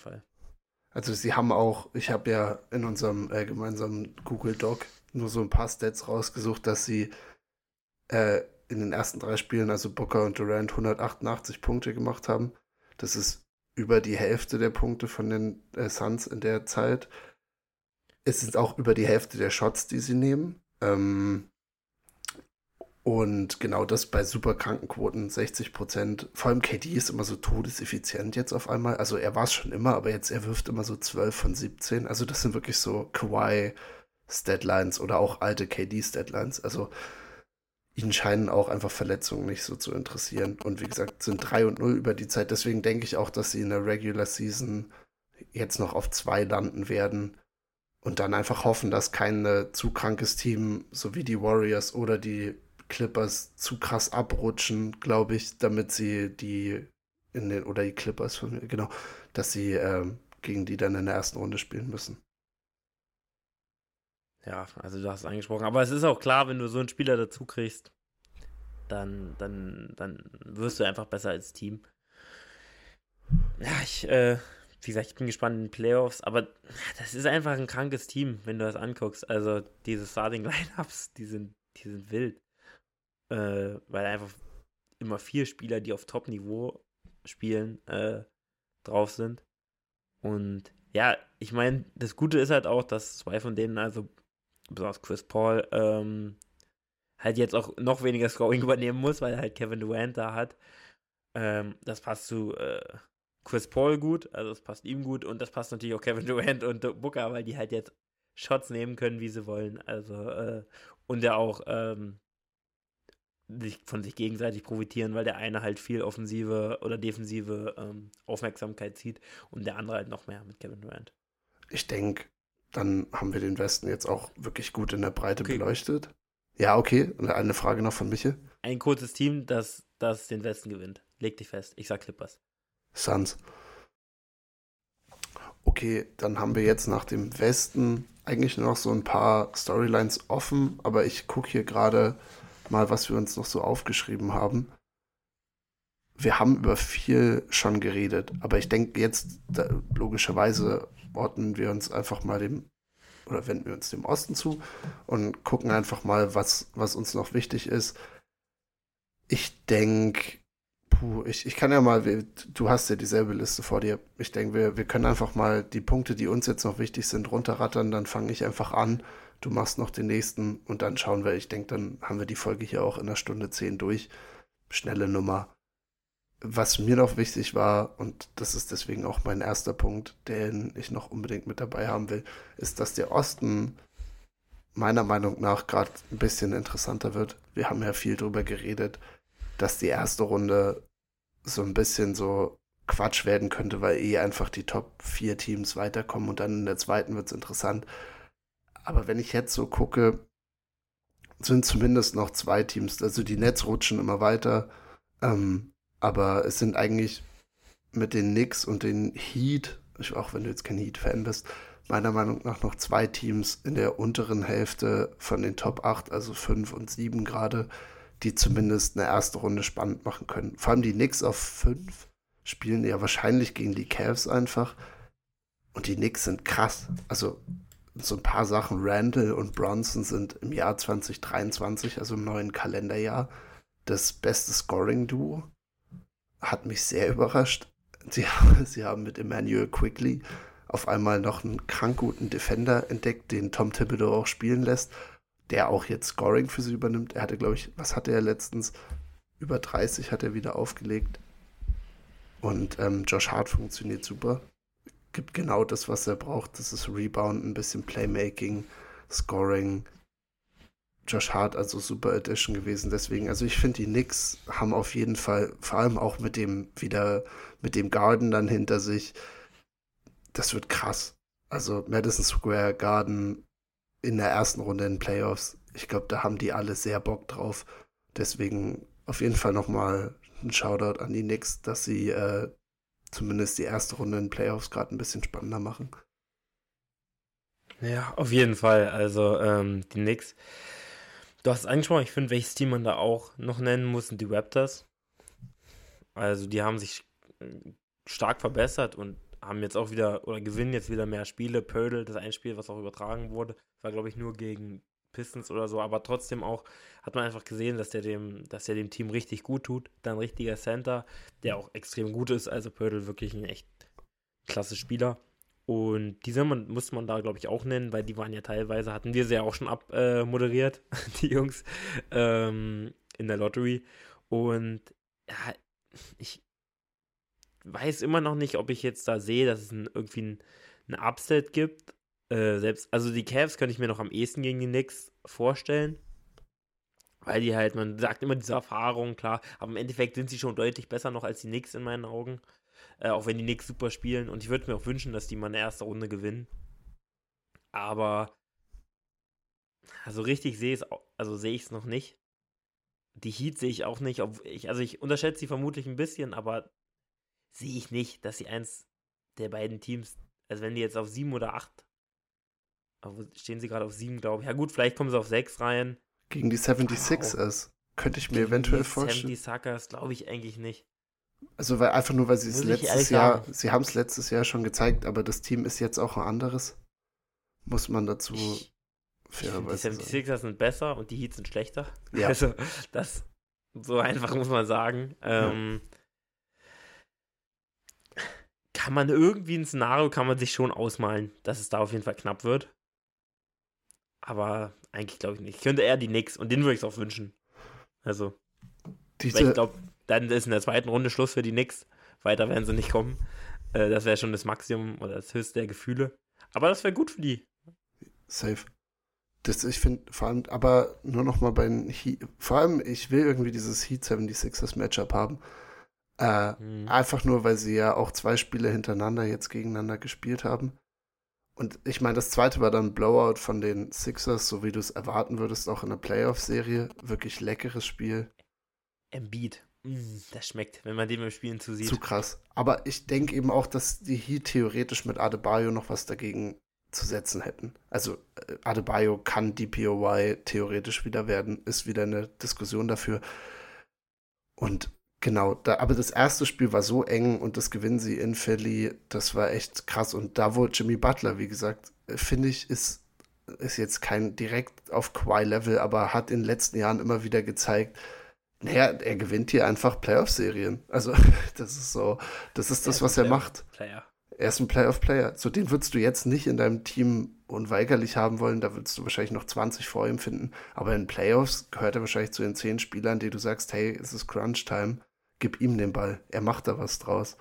Speaker 1: Also sie haben auch, ich habe ja in unserem äh, gemeinsamen Google Doc nur so ein paar Stats rausgesucht, dass sie äh, in den ersten drei Spielen, also Booker und Durant, 188 Punkte gemacht haben. Das ist über die Hälfte der Punkte von den äh, Suns in der Zeit. Es sind auch über die Hälfte der Shots, die sie nehmen. Ähm, und genau das bei super Krankenquoten, 60 Prozent. Vor allem KD ist immer so todeseffizient jetzt auf einmal. Also er war es schon immer, aber jetzt er wirft immer so 12 von 17. Also das sind wirklich so Kawhi-Statlines oder auch alte KD-Statlines. Also ihn scheinen auch einfach Verletzungen nicht so zu interessieren. Und wie gesagt, sind 3 und 0 über die Zeit. Deswegen denke ich auch, dass sie in der Regular Season jetzt noch auf 2 landen werden. Und dann einfach hoffen, dass kein äh, zu krankes Team, so wie die Warriors oder die Clippers, zu krass abrutschen, glaube ich, damit sie die in den, oder die Clippers genau, dass sie äh, gegen die dann in der ersten Runde spielen müssen.
Speaker 2: Ja, also du hast es angesprochen. Aber es ist auch klar, wenn du so einen Spieler dazu kriegst, dann, dann, dann wirst du einfach besser als Team. Ja, ich, äh, wie gesagt, ich bin gespannt in den Playoffs, aber das ist einfach ein krankes Team, wenn du das anguckst. Also diese Starting Lineups, die sind, die sind wild. Äh, weil einfach immer vier Spieler, die auf Top-Niveau spielen, äh, drauf sind. Und ja, ich meine, das Gute ist halt auch, dass zwei von denen, also besonders Chris Paul, ähm, halt jetzt auch noch weniger Scoring [LAUGHS] übernehmen muss, weil er halt Kevin Durant da hat. Ähm, das passt zu äh, Chris Paul gut, also das passt ihm gut und das passt natürlich auch Kevin [LAUGHS] Durant und Booker, weil die halt jetzt Shots nehmen können, wie sie wollen. Also, äh, und ja auch ähm, sich von sich gegenseitig profitieren, weil der eine halt viel offensive oder defensive ähm, Aufmerksamkeit zieht und der andere halt noch mehr mit Kevin Durant.
Speaker 1: Ich denke, dann haben wir den Westen jetzt auch wirklich gut in der Breite okay. beleuchtet. Ja, okay. Eine Frage noch von Michel.
Speaker 2: Ein kurzes Team, das, das den Westen gewinnt. Leg dich fest. Ich sag Clippers.
Speaker 1: Suns. Okay, dann haben wir jetzt nach dem Westen eigentlich nur noch so ein paar Storylines offen, aber ich gucke hier gerade mal, was wir uns noch so aufgeschrieben haben. Wir haben über viel schon geredet, aber ich denke jetzt, logischerweise ordnen wir uns einfach mal dem oder wenden wir uns dem Osten zu und gucken einfach mal, was, was uns noch wichtig ist. Ich denke, ich, ich kann ja mal, du hast ja dieselbe Liste vor dir. Ich denke, wir, wir können einfach mal die Punkte, die uns jetzt noch wichtig sind, runterrattern. Dann fange ich einfach an. Du machst noch den nächsten und dann schauen wir. Ich denke, dann haben wir die Folge hier auch in einer Stunde zehn durch. Schnelle Nummer was mir noch wichtig war, und das ist deswegen auch mein erster Punkt, den ich noch unbedingt mit dabei haben will, ist, dass der Osten meiner Meinung nach gerade ein bisschen interessanter wird. Wir haben ja viel drüber geredet, dass die erste Runde so ein bisschen so Quatsch werden könnte, weil eh einfach die Top 4 Teams weiterkommen und dann in der zweiten wird es interessant. Aber wenn ich jetzt so gucke, sind zumindest noch zwei Teams, also die Nets rutschen immer weiter. Ähm, aber es sind eigentlich mit den Knicks und den Heat, auch wenn du jetzt kein Heat-Fan bist, meiner Meinung nach noch zwei Teams in der unteren Hälfte von den Top 8, also 5 und 7 gerade, die zumindest eine erste Runde spannend machen können. Vor allem die Knicks auf 5 spielen ja wahrscheinlich gegen die Cavs einfach. Und die Knicks sind krass. Also so ein paar Sachen, Randall und Bronson sind im Jahr 2023, also im neuen Kalenderjahr, das beste Scoring-Duo. Hat mich sehr überrascht. Sie, sie haben mit Emmanuel Quickly auf einmal noch einen krank guten Defender entdeckt, den Tom Thibodeau auch spielen lässt, der auch jetzt Scoring für sie übernimmt. Er hatte, glaube ich, was hatte er letztens? Über 30 hat er wieder aufgelegt. Und ähm, Josh Hart funktioniert super. Gibt genau das, was er braucht. Das ist Rebound, ein bisschen Playmaking, Scoring. Josh Hart also super Edition gewesen. Deswegen, also ich finde, die Knicks haben auf jeden Fall, vor allem auch mit dem wieder, mit dem Garden dann hinter sich, das wird krass. Also Madison Square Garden in der ersten Runde in Playoffs. Ich glaube, da haben die alle sehr Bock drauf. Deswegen auf jeden Fall nochmal ein Shoutout an die Knicks, dass sie äh, zumindest die erste Runde in Playoffs gerade ein bisschen spannender machen.
Speaker 2: Ja, auf jeden Fall. Also ähm, die Knicks. Du hast angesprochen, ich finde, welches Team man da auch noch nennen muss, sind die Raptors. Also die haben sich äh, stark verbessert und haben jetzt auch wieder oder gewinnen jetzt wieder mehr Spiele. Pödel, das ein Spiel, was auch übertragen wurde, war glaube ich nur gegen Pistons oder so, aber trotzdem auch hat man einfach gesehen, dass der dem, dass der dem Team richtig gut tut. Dann richtiger Center, der auch extrem gut ist. Also Pödel wirklich ein echt klasse Spieler. Und diese man, muss man da, glaube ich, auch nennen, weil die waren ja teilweise, hatten wir sie ja auch schon abmoderiert, äh, [LAUGHS] die Jungs, ähm, in der Lottery. Und ja, ich weiß immer noch nicht, ob ich jetzt da sehe, dass es ein, irgendwie ein, ein Upset gibt. Äh, selbst, also die Cavs könnte ich mir noch am ehesten gegen die Knicks vorstellen. Weil die halt, man sagt immer diese Erfahrung, klar, aber im Endeffekt sind sie schon deutlich besser noch als die Knicks in meinen Augen. Äh, auch wenn die Knicks super spielen. Und ich würde mir auch wünschen, dass die mal eine erste Runde gewinnen. Aber also richtig sehe ich es, also sehe ich es noch nicht. Die Heat sehe ich auch nicht. Ob ich, also ich unterschätze sie vermutlich ein bisschen, aber sehe ich nicht, dass sie eins der beiden Teams, also wenn die jetzt auf sieben oder acht, stehen sie gerade auf sieben, glaube ich. Ja gut, vielleicht kommen sie auf sechs rein.
Speaker 1: Gegen die 76ers. Könnte ich mir Gegen eventuell vorstellen. Die
Speaker 2: Suckers glaube ich eigentlich nicht.
Speaker 1: Also weil einfach nur, weil sie es letztes Jahr, sagen. sie haben es letztes Jahr schon gezeigt, aber das Team ist jetzt auch ein anderes. Muss man dazu ich,
Speaker 2: fairerweise Die 76ers sind besser und die Heats sind schlechter. Ja. [LAUGHS] Also das so einfach muss man sagen. Ähm, ja kann man irgendwie ein Szenario, kann man sich schon ausmalen, dass es da auf jeden Fall knapp wird. Aber eigentlich glaube ich nicht. Ich könnte eher die Knicks und den würde ich es auch wünschen. Also, Diese... ich glaube, dann ist in der zweiten Runde Schluss für die Knicks. Weiter werden sie nicht kommen. Äh, das wäre schon das Maximum oder das höchste der Gefühle. Aber das wäre gut für die.
Speaker 1: Safe. Das, ich finde, vor allem, aber nur noch mal bei den Heat, vor allem, ich will irgendwie dieses Heat 76ers Matchup haben. Äh, mhm. Einfach nur, weil sie ja auch zwei Spiele hintereinander jetzt gegeneinander gespielt haben. Und ich meine, das zweite war dann Blowout von den Sixers, so wie du es erwarten würdest, auch in der Playoff-Serie. Wirklich leckeres Spiel.
Speaker 2: Embiid. Mm, das schmeckt, wenn man dem im Spielen zusieht.
Speaker 1: Zu krass. Aber ich denke eben auch, dass die Heat theoretisch mit Adebayo noch was dagegen zu setzen hätten. Also äh, Adebayo kann DPOY theoretisch wieder werden, ist wieder eine Diskussion dafür. Und Genau, da, aber das erste Spiel war so eng und das gewinnen sie in Philly, das war echt krass. Und da, wo Jimmy Butler, wie gesagt, finde ich, ist, ist jetzt kein direkt auf Quai-Level, aber hat in den letzten Jahren immer wieder gezeigt, naja, er gewinnt hier einfach Playoff-Serien. Also, [LAUGHS] das ist so, das ist das, was er macht. Player. Er ist ein Playoff-Player. So, den würdest du jetzt nicht in deinem Team unweigerlich haben wollen. Da würdest du wahrscheinlich noch 20 vor ihm finden. Aber in Playoffs gehört er wahrscheinlich zu den 10 Spielern, die du sagst, hey, es ist Crunch-Time gib ihm den Ball. Er macht da was draus.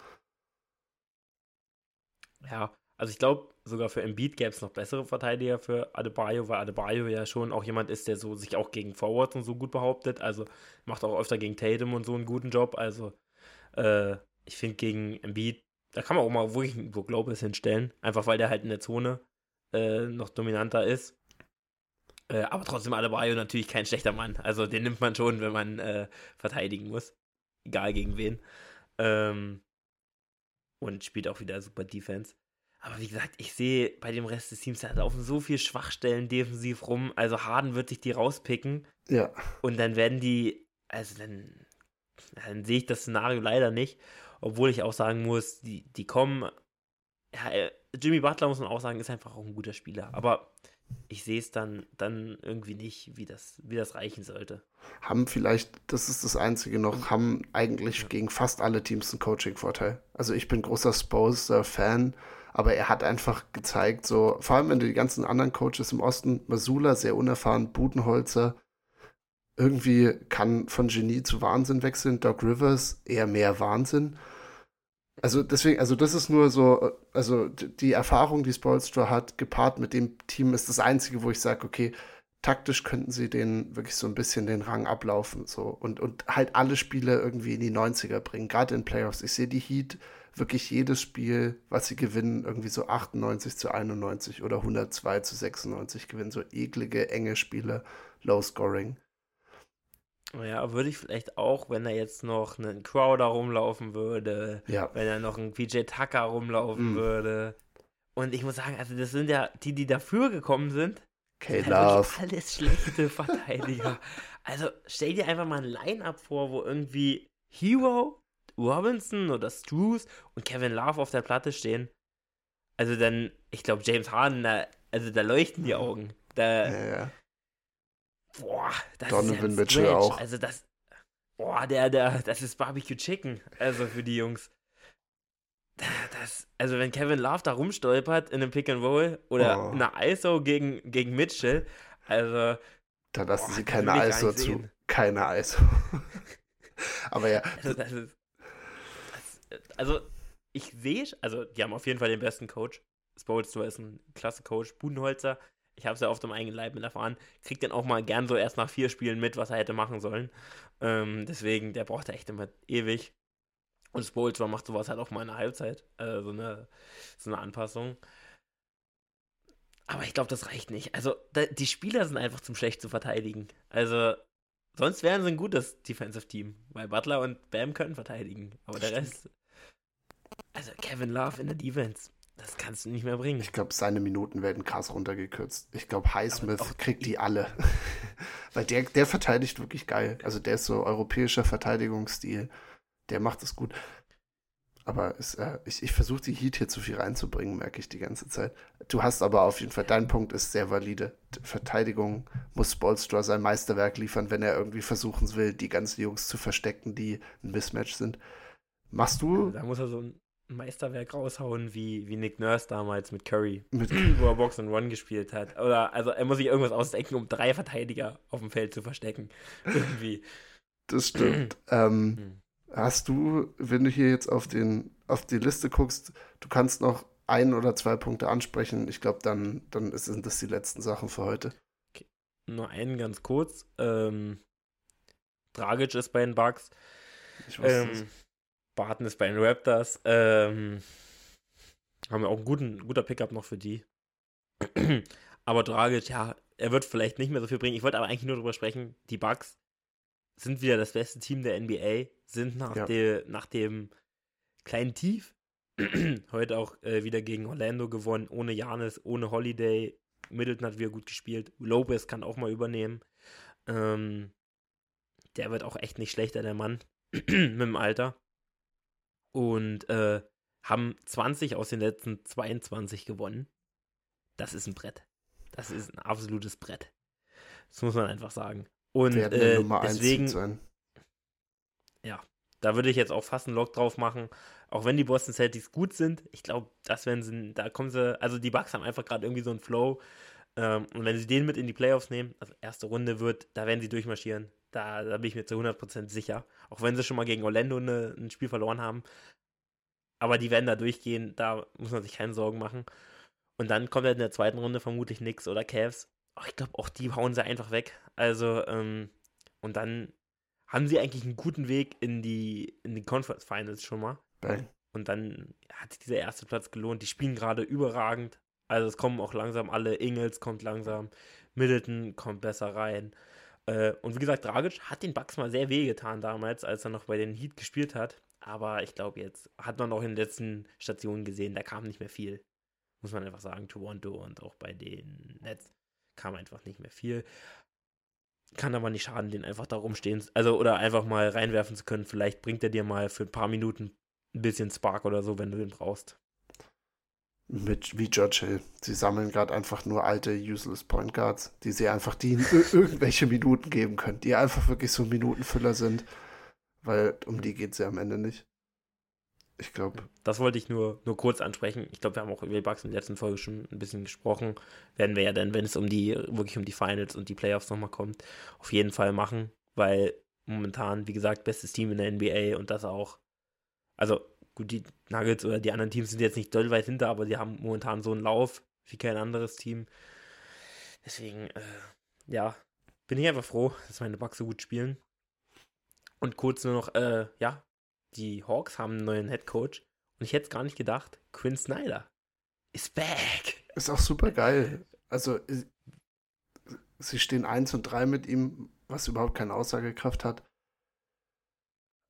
Speaker 2: Ja, also ich glaube, sogar für Embiid gäbe es noch bessere Verteidiger für Adebayo, weil Adebayo ja schon auch jemand ist, der so sich auch gegen Forwards und so gut behauptet. Also macht auch öfter gegen Tatum und so einen guten Job. Also äh, ich finde gegen Embiid, da kann man auch mal wirklich so Globals hinstellen. Einfach weil der halt in der Zone äh, noch dominanter ist. Äh, aber trotzdem Adebayo natürlich kein schlechter Mann. Also den nimmt man schon, wenn man äh, verteidigen muss egal gegen wen. Ähm, und spielt auch wieder super Defense. Aber wie gesagt, ich sehe bei dem Rest des Teams, da laufen so viele Schwachstellen defensiv rum. Also Harden wird sich die rauspicken.
Speaker 1: Ja.
Speaker 2: Und dann werden die, also dann, dann sehe ich das Szenario leider nicht. Obwohl ich auch sagen muss, die, die kommen, ja, Jimmy Butler, muss man auch sagen, ist einfach auch ein guter Spieler. Aber ich sehe es dann, dann irgendwie nicht, wie das, wie das reichen sollte.
Speaker 1: Haben vielleicht, das ist das Einzige noch, haben eigentlich ja. gegen fast alle Teams einen Coaching-Vorteil. Also ich bin großer Sposer-Fan, aber er hat einfach gezeigt, so, vor allem wenn du die ganzen anderen Coaches im Osten, Masula, sehr unerfahren, Budenholzer, irgendwie kann von Genie zu Wahnsinn wechseln, Doc Rivers eher mehr Wahnsinn. Also deswegen, also das ist nur so, also die Erfahrung, die Spolstra hat, gepaart mit dem Team, ist das Einzige, wo ich sage, okay, taktisch könnten sie den wirklich so ein bisschen den Rang ablaufen so und, und halt alle Spiele irgendwie in die 90er bringen, gerade in Playoffs. Ich sehe die Heat wirklich jedes Spiel, was sie gewinnen, irgendwie so 98 zu 91 oder 102 zu 96 gewinnen, so eklige, enge Spiele, Low Scoring.
Speaker 2: Ja, würde ich vielleicht auch, wenn er jetzt noch einen Crowder rumlaufen würde, ja. wenn er noch einen PJ Tucker rumlaufen mm. würde. Und ich muss sagen, also das sind ja die, die dafür gekommen sind.
Speaker 1: K-Love.
Speaker 2: Halt alles schlechte Verteidiger. [LAUGHS] also stell dir einfach mal ein Line-Up vor, wo irgendwie Hero, Robinson oder Struce und Kevin Love auf der Platte stehen. Also dann, ich glaube, James Harden, da, also da leuchten die Augen. Da,
Speaker 1: ja, ja.
Speaker 2: Boah, das
Speaker 1: Donovan
Speaker 2: ist
Speaker 1: ja Mitchell auch.
Speaker 2: Also das, boah, der, der, das ist Barbecue Chicken, also für die Jungs. Das, also wenn Kevin Love da rumstolpert in einem Pick and Roll oder oh. eine ISO gegen, gegen Mitchell, also
Speaker 1: da lassen boah, sie keine ISO zu. Keine ISO. [LAUGHS] Aber ja.
Speaker 2: Also, das ist, also ich sehe, also die haben auf jeden Fall den besten Coach. Spolster ist ein klasse Coach. Budenholzer ich habe es ja auf dem eigenen Leib mit erfahren, kriegt dann auch mal gern so erst nach vier Spielen mit, was er hätte machen sollen. Ähm, deswegen, der braucht echt immer ewig. Und Spolster macht sowas halt auch mal in der Halbzeit. Also so eine, so eine Anpassung. Aber ich glaube, das reicht nicht. Also, da, die Spieler sind einfach zum schlecht zu verteidigen. Also, sonst wären sie ein gutes Defensive Team. Weil Butler und Bam können verteidigen. Aber der Rest. Also, Kevin Love in der Defense. Das kannst du nicht mehr bringen.
Speaker 1: Ich glaube, seine Minuten werden krass runtergekürzt. Ich glaube, Highsmith kriegt die alle. [LAUGHS] Weil der, der verteidigt wirklich geil. Also der ist so europäischer Verteidigungsstil. Der macht es gut. Aber es, äh, ich, ich versuche die Heat hier zu viel reinzubringen, merke ich die ganze Zeit. Du hast aber auf jeden Fall, dein Punkt ist sehr valide. Verteidigung muss Spolstra sein Meisterwerk liefern, wenn er irgendwie versuchen will, die ganzen Jungs zu verstecken, die ein Mismatch sind. Machst du?
Speaker 2: Da muss er so ein Meisterwerk raushauen wie, wie Nick Nurse damals mit Curry,
Speaker 1: mit [CLEARS THROAT]
Speaker 2: wo er Box and One gespielt hat. Oder also er muss sich irgendwas ausdenken, um drei Verteidiger auf dem Feld zu verstecken. [LAUGHS] Irgendwie.
Speaker 1: Das stimmt. ähm, hm. Hast du, wenn du hier jetzt auf, den, auf die Liste guckst, du kannst noch ein oder zwei Punkte ansprechen. Ich glaube, dann, dann sind das die letzten Sachen für heute.
Speaker 2: Okay. Nur einen ganz kurz. Ähm, Dragic ist bei den Bugs. Ich weiß ähm, Barton ist bei den Raptors. Ähm, haben wir auch einen guten, guter Pickup noch für die. [CLEARS THROAT] aber Dragic, ja, er wird vielleicht nicht mehr so viel bringen. Ich wollte aber eigentlich nur darüber sprechen, die Bucks sind wieder das beste Team der NBA, sind nach, ja. de, nach dem kleinen Tief [CLEARS THROAT] heute auch äh, wieder gegen Orlando gewonnen, ohne Janis, ohne Holiday. Middleton hat wieder gut gespielt. Lopez kann auch mal übernehmen. Ähm, der wird auch echt nicht schlechter, der Mann, [CLEARS THROAT] mit dem Alter und äh, haben 20 aus den letzten 22 gewonnen. Das ist ein Brett. Das ist ein absolutes Brett. Das muss man einfach sagen. Und äh, deswegen, ja, da würde ich jetzt auch fast einen Lock drauf machen. Auch wenn die Boston Celtics gut sind, ich glaube, das werden sie, da kommen sie, also die Bucks haben einfach gerade irgendwie so einen Flow. Ähm, und wenn sie den mit in die Playoffs nehmen, also erste Runde wird, da werden sie durchmarschieren. Da, da bin ich mir zu 100% sicher. Auch wenn sie schon mal gegen Orlando eine, ein Spiel verloren haben. Aber die werden da durchgehen, da muss man sich keine Sorgen machen. Und dann kommt halt in der zweiten Runde vermutlich Knicks oder Cavs. Ich glaube, auch die hauen sie einfach weg. Also, ähm, und dann haben sie eigentlich einen guten Weg in die, in die Conference Finals schon mal.
Speaker 1: Bang.
Speaker 2: Und dann hat sich dieser erste Platz gelohnt. Die spielen gerade überragend. Also es kommen auch langsam alle. Ingels kommt langsam. Middleton kommt besser rein. Äh, und wie gesagt, Dragic hat den Bucks mal sehr wehgetan damals, als er noch bei den Heat gespielt hat. Aber ich glaube, jetzt hat man auch in den letzten Stationen gesehen, da kam nicht mehr viel. Muss man einfach sagen, Toronto und auch bei den Nets kam einfach nicht mehr viel. Kann aber nicht schaden, den einfach da rumstehen, also oder einfach mal reinwerfen zu können. Vielleicht bringt er dir mal für ein paar Minuten ein bisschen Spark oder so, wenn du den brauchst.
Speaker 1: Mit wie George Hill. Sie sammeln gerade einfach nur alte useless Point Guards, die sie einfach die irgendwelche Minuten geben können, die einfach wirklich so Minutenfüller sind, weil um die geht es ja am Ende nicht. Ich glaube.
Speaker 2: Das wollte ich nur, nur kurz ansprechen. Ich glaube, wir haben auch über die Bugs in der letzten Folge schon ein bisschen gesprochen. Werden wir ja dann, wenn es um die, wirklich um die Finals und die Playoffs nochmal kommt, auf jeden Fall machen, weil momentan, wie gesagt, bestes Team in der NBA und das auch. Also, gut, die Nuggets oder die anderen Teams sind jetzt nicht doll weit hinter, aber die haben momentan so einen Lauf wie kein anderes Team. Deswegen, äh, ja, bin ich einfach froh, dass meine Bugs so gut spielen. Und kurz nur noch, äh, ja, die Hawks haben einen neuen Head Coach und ich hätte es gar nicht gedacht, Quinn Snyder ist back.
Speaker 1: Ist auch super geil. Also, sie stehen 1 und 3 mit ihm, was überhaupt keine Aussagekraft hat.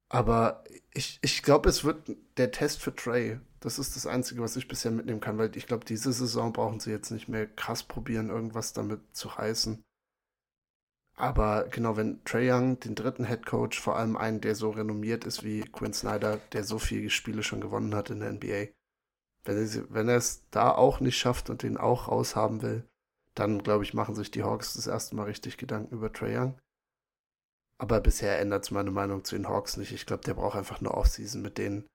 Speaker 1: Aber ich, ich glaube, es wird der Test für Trey. Das ist das Einzige, was ich bisher mitnehmen kann, weil ich glaube, diese Saison brauchen sie jetzt nicht mehr krass probieren, irgendwas damit zu reißen. Aber genau, wenn Trey Young den dritten Head Coach, vor allem einen, der so renommiert ist wie Quinn Snyder, der so viele Spiele schon gewonnen hat in der NBA, wenn er, es da auch nicht schafft und den auch raushaben will, dann glaube ich, machen sich die Hawks das erste Mal richtig Gedanken über Trey Young. Aber bisher ändert es meine Meinung zu den Hawks nicht. Ich glaube, der braucht einfach eine Offseason mit denen.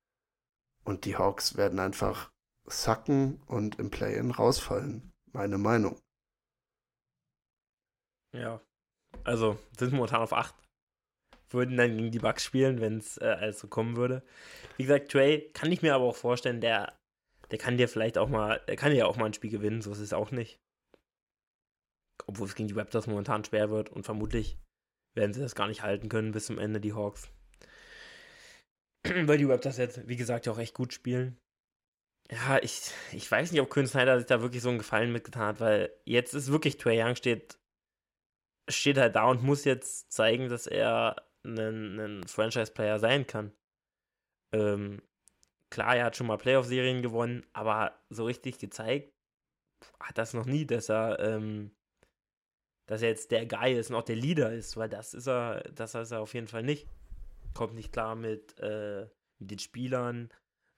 Speaker 1: Und die Hawks werden einfach sacken und im Play-In rausfallen. Meine Meinung.
Speaker 2: Ja. Also sind momentan auf 8. Würden dann gegen die Bucks spielen, wenn es äh, also kommen würde. Wie gesagt, Trey kann ich mir aber auch vorstellen, der, der kann dir vielleicht auch mal, der kann ja auch mal ein Spiel gewinnen, so ist es auch nicht. Obwohl es gegen die Raptors momentan schwer wird und vermutlich werden sie das gar nicht halten können bis zum Ende, die Hawks. Weil die Raptors jetzt, wie gesagt, ja auch echt gut spielen. Ja, ich, ich weiß nicht, ob Quinn Snyder sich da wirklich so einen Gefallen mitgetan hat, weil jetzt ist wirklich Trey Young steht, steht halt da und muss jetzt zeigen, dass er ein, Franchise-Player sein kann. Ähm, klar, er hat schon mal Playoff-Serien gewonnen, aber so richtig gezeigt hat das noch nie, dass er ähm, dass er jetzt der Guy ist und auch der Leader ist, weil das ist er, das ist er auf jeden Fall nicht. Kommt nicht klar mit, äh, mit den Spielern,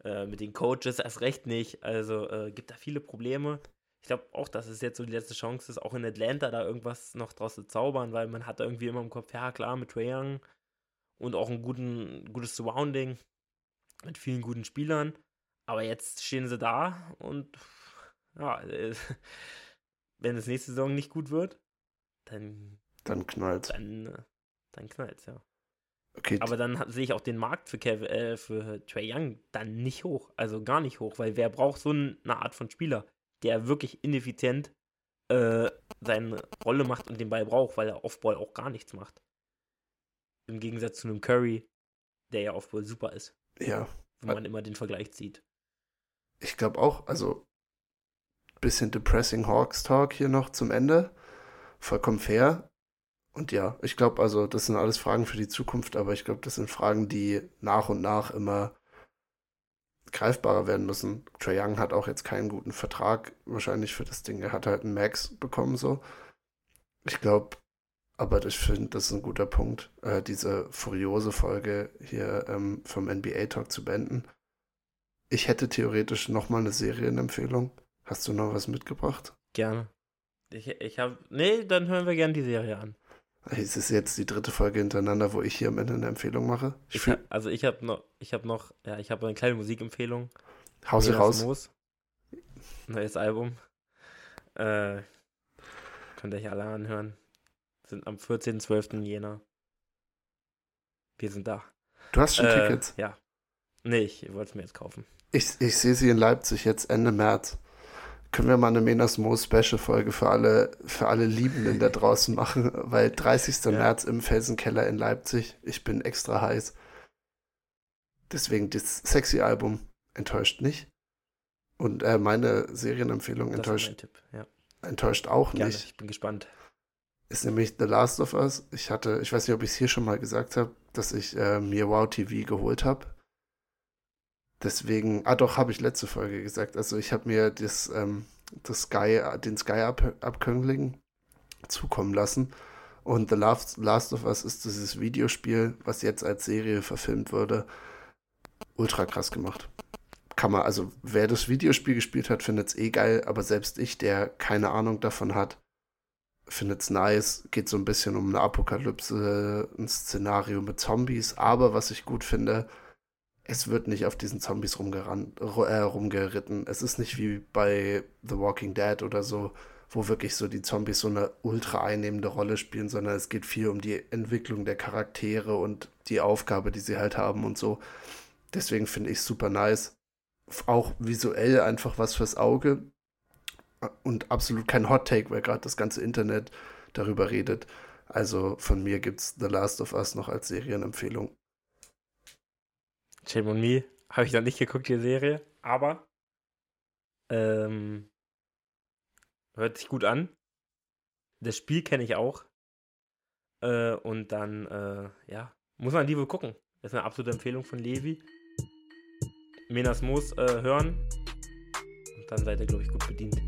Speaker 2: äh, mit den Coaches erst recht nicht. Also äh, gibt da viele Probleme. Ich glaube auch, dass es jetzt so die letzte Chance ist, auch in Atlanta da irgendwas noch draus zu zaubern, weil man hat irgendwie immer im Kopf, ja klar, mit Trae Young und auch ein guten, gutes Surrounding mit vielen guten Spielern. Aber jetzt stehen sie da und ja, [LAUGHS] wenn es nächste Saison nicht gut wird, dann.
Speaker 1: Dann knallt
Speaker 2: Dann, äh, dann knallt's, ja. Okay. Aber dann sehe ich auch den Markt für, Kev, äh, für Trey Young dann nicht hoch. Also gar nicht hoch, weil wer braucht so eine Art von Spieler, der wirklich ineffizient äh, seine Rolle macht und den Ball braucht, weil er Offball auch gar nichts macht. Im Gegensatz zu einem Curry, der ja Offball super ist.
Speaker 1: Ja.
Speaker 2: Wenn man immer den Vergleich zieht.
Speaker 1: Ich glaube auch, also bisschen depressing Hawks Talk hier noch zum Ende vollkommen fair. Und ja, ich glaube, also das sind alles Fragen für die Zukunft, aber ich glaube, das sind Fragen, die nach und nach immer greifbarer werden müssen. Trae Young hat auch jetzt keinen guten Vertrag wahrscheinlich für das Ding. Er hat halt einen Max bekommen so. Ich glaube, aber ich finde, das ist ein guter Punkt, äh, diese furiose Folge hier ähm, vom NBA Talk zu beenden. Ich hätte theoretisch nochmal eine Serienempfehlung. Hast du noch was mitgebracht?
Speaker 2: Gerne. Ich, ich habe. Nee, dann hören wir gerne die Serie an.
Speaker 1: Es ist jetzt die dritte Folge hintereinander, wo ich hier am Ende eine Empfehlung mache.
Speaker 2: Ich ich hab, also ich habe noch, ich habe noch, ja, ich habe eine kleine Musikempfehlung.
Speaker 1: Haus raus.
Speaker 2: Moos. Neues Album. Äh, könnt ihr euch alle anhören. Sind am 14.12. in Jena. Wir sind da.
Speaker 1: Du hast schon äh, Tickets?
Speaker 2: Ja. Nee, ich wollte es mir jetzt kaufen.
Speaker 1: Ich, ich sehe sie in Leipzig jetzt Ende März können wir mal eine Menas Mo Special Folge für alle, für alle Liebenden da draußen machen, weil 30. Ja. März im Felsenkeller in Leipzig, ich bin extra heiß. Deswegen das sexy Album enttäuscht nicht. Und äh, meine Serienempfehlung enttäuscht,
Speaker 2: ja.
Speaker 1: enttäuscht auch Gerne, nicht.
Speaker 2: Ich bin gespannt.
Speaker 1: Ist nämlich The Last of Us. Ich hatte, ich weiß nicht, ob ich es hier schon mal gesagt habe, dass ich äh, mir Wow TV geholt habe. Deswegen, ah doch, habe ich letzte Folge gesagt. Also ich habe mir das, ähm, das Sky, den Sky-Abkömmling zukommen lassen. Und The Last, Last of Us ist dieses Videospiel, was jetzt als Serie verfilmt wurde. Ultra krass gemacht. kann man, also wer das Videospiel gespielt hat, findet es eh geil, aber selbst ich, der keine Ahnung davon hat, findet es nice. Geht so ein bisschen um eine Apokalypse, ein Szenario mit Zombies, aber was ich gut finde, es wird nicht auf diesen Zombies rumgerannt, äh, rumgeritten. Es ist nicht wie bei The Walking Dead oder so, wo wirklich so die Zombies so eine ultra einnehmende Rolle spielen, sondern es geht viel um die Entwicklung der Charaktere und die Aufgabe, die sie halt haben und so. Deswegen finde ich es super nice. Auch visuell einfach was fürs Auge. Und absolut kein Hot Take, weil gerade das ganze Internet darüber redet. Also von mir gibt es The Last of Us noch als Serienempfehlung.
Speaker 2: Shame on Me habe ich noch nicht geguckt, die Serie, aber ähm, hört sich gut an. Das Spiel kenne ich auch. Äh, und dann, äh, ja, muss man die wohl gucken. Das ist eine absolute Empfehlung von Levi. Menas Moos äh, hören. Und dann seid ihr, glaube ich, gut bedient.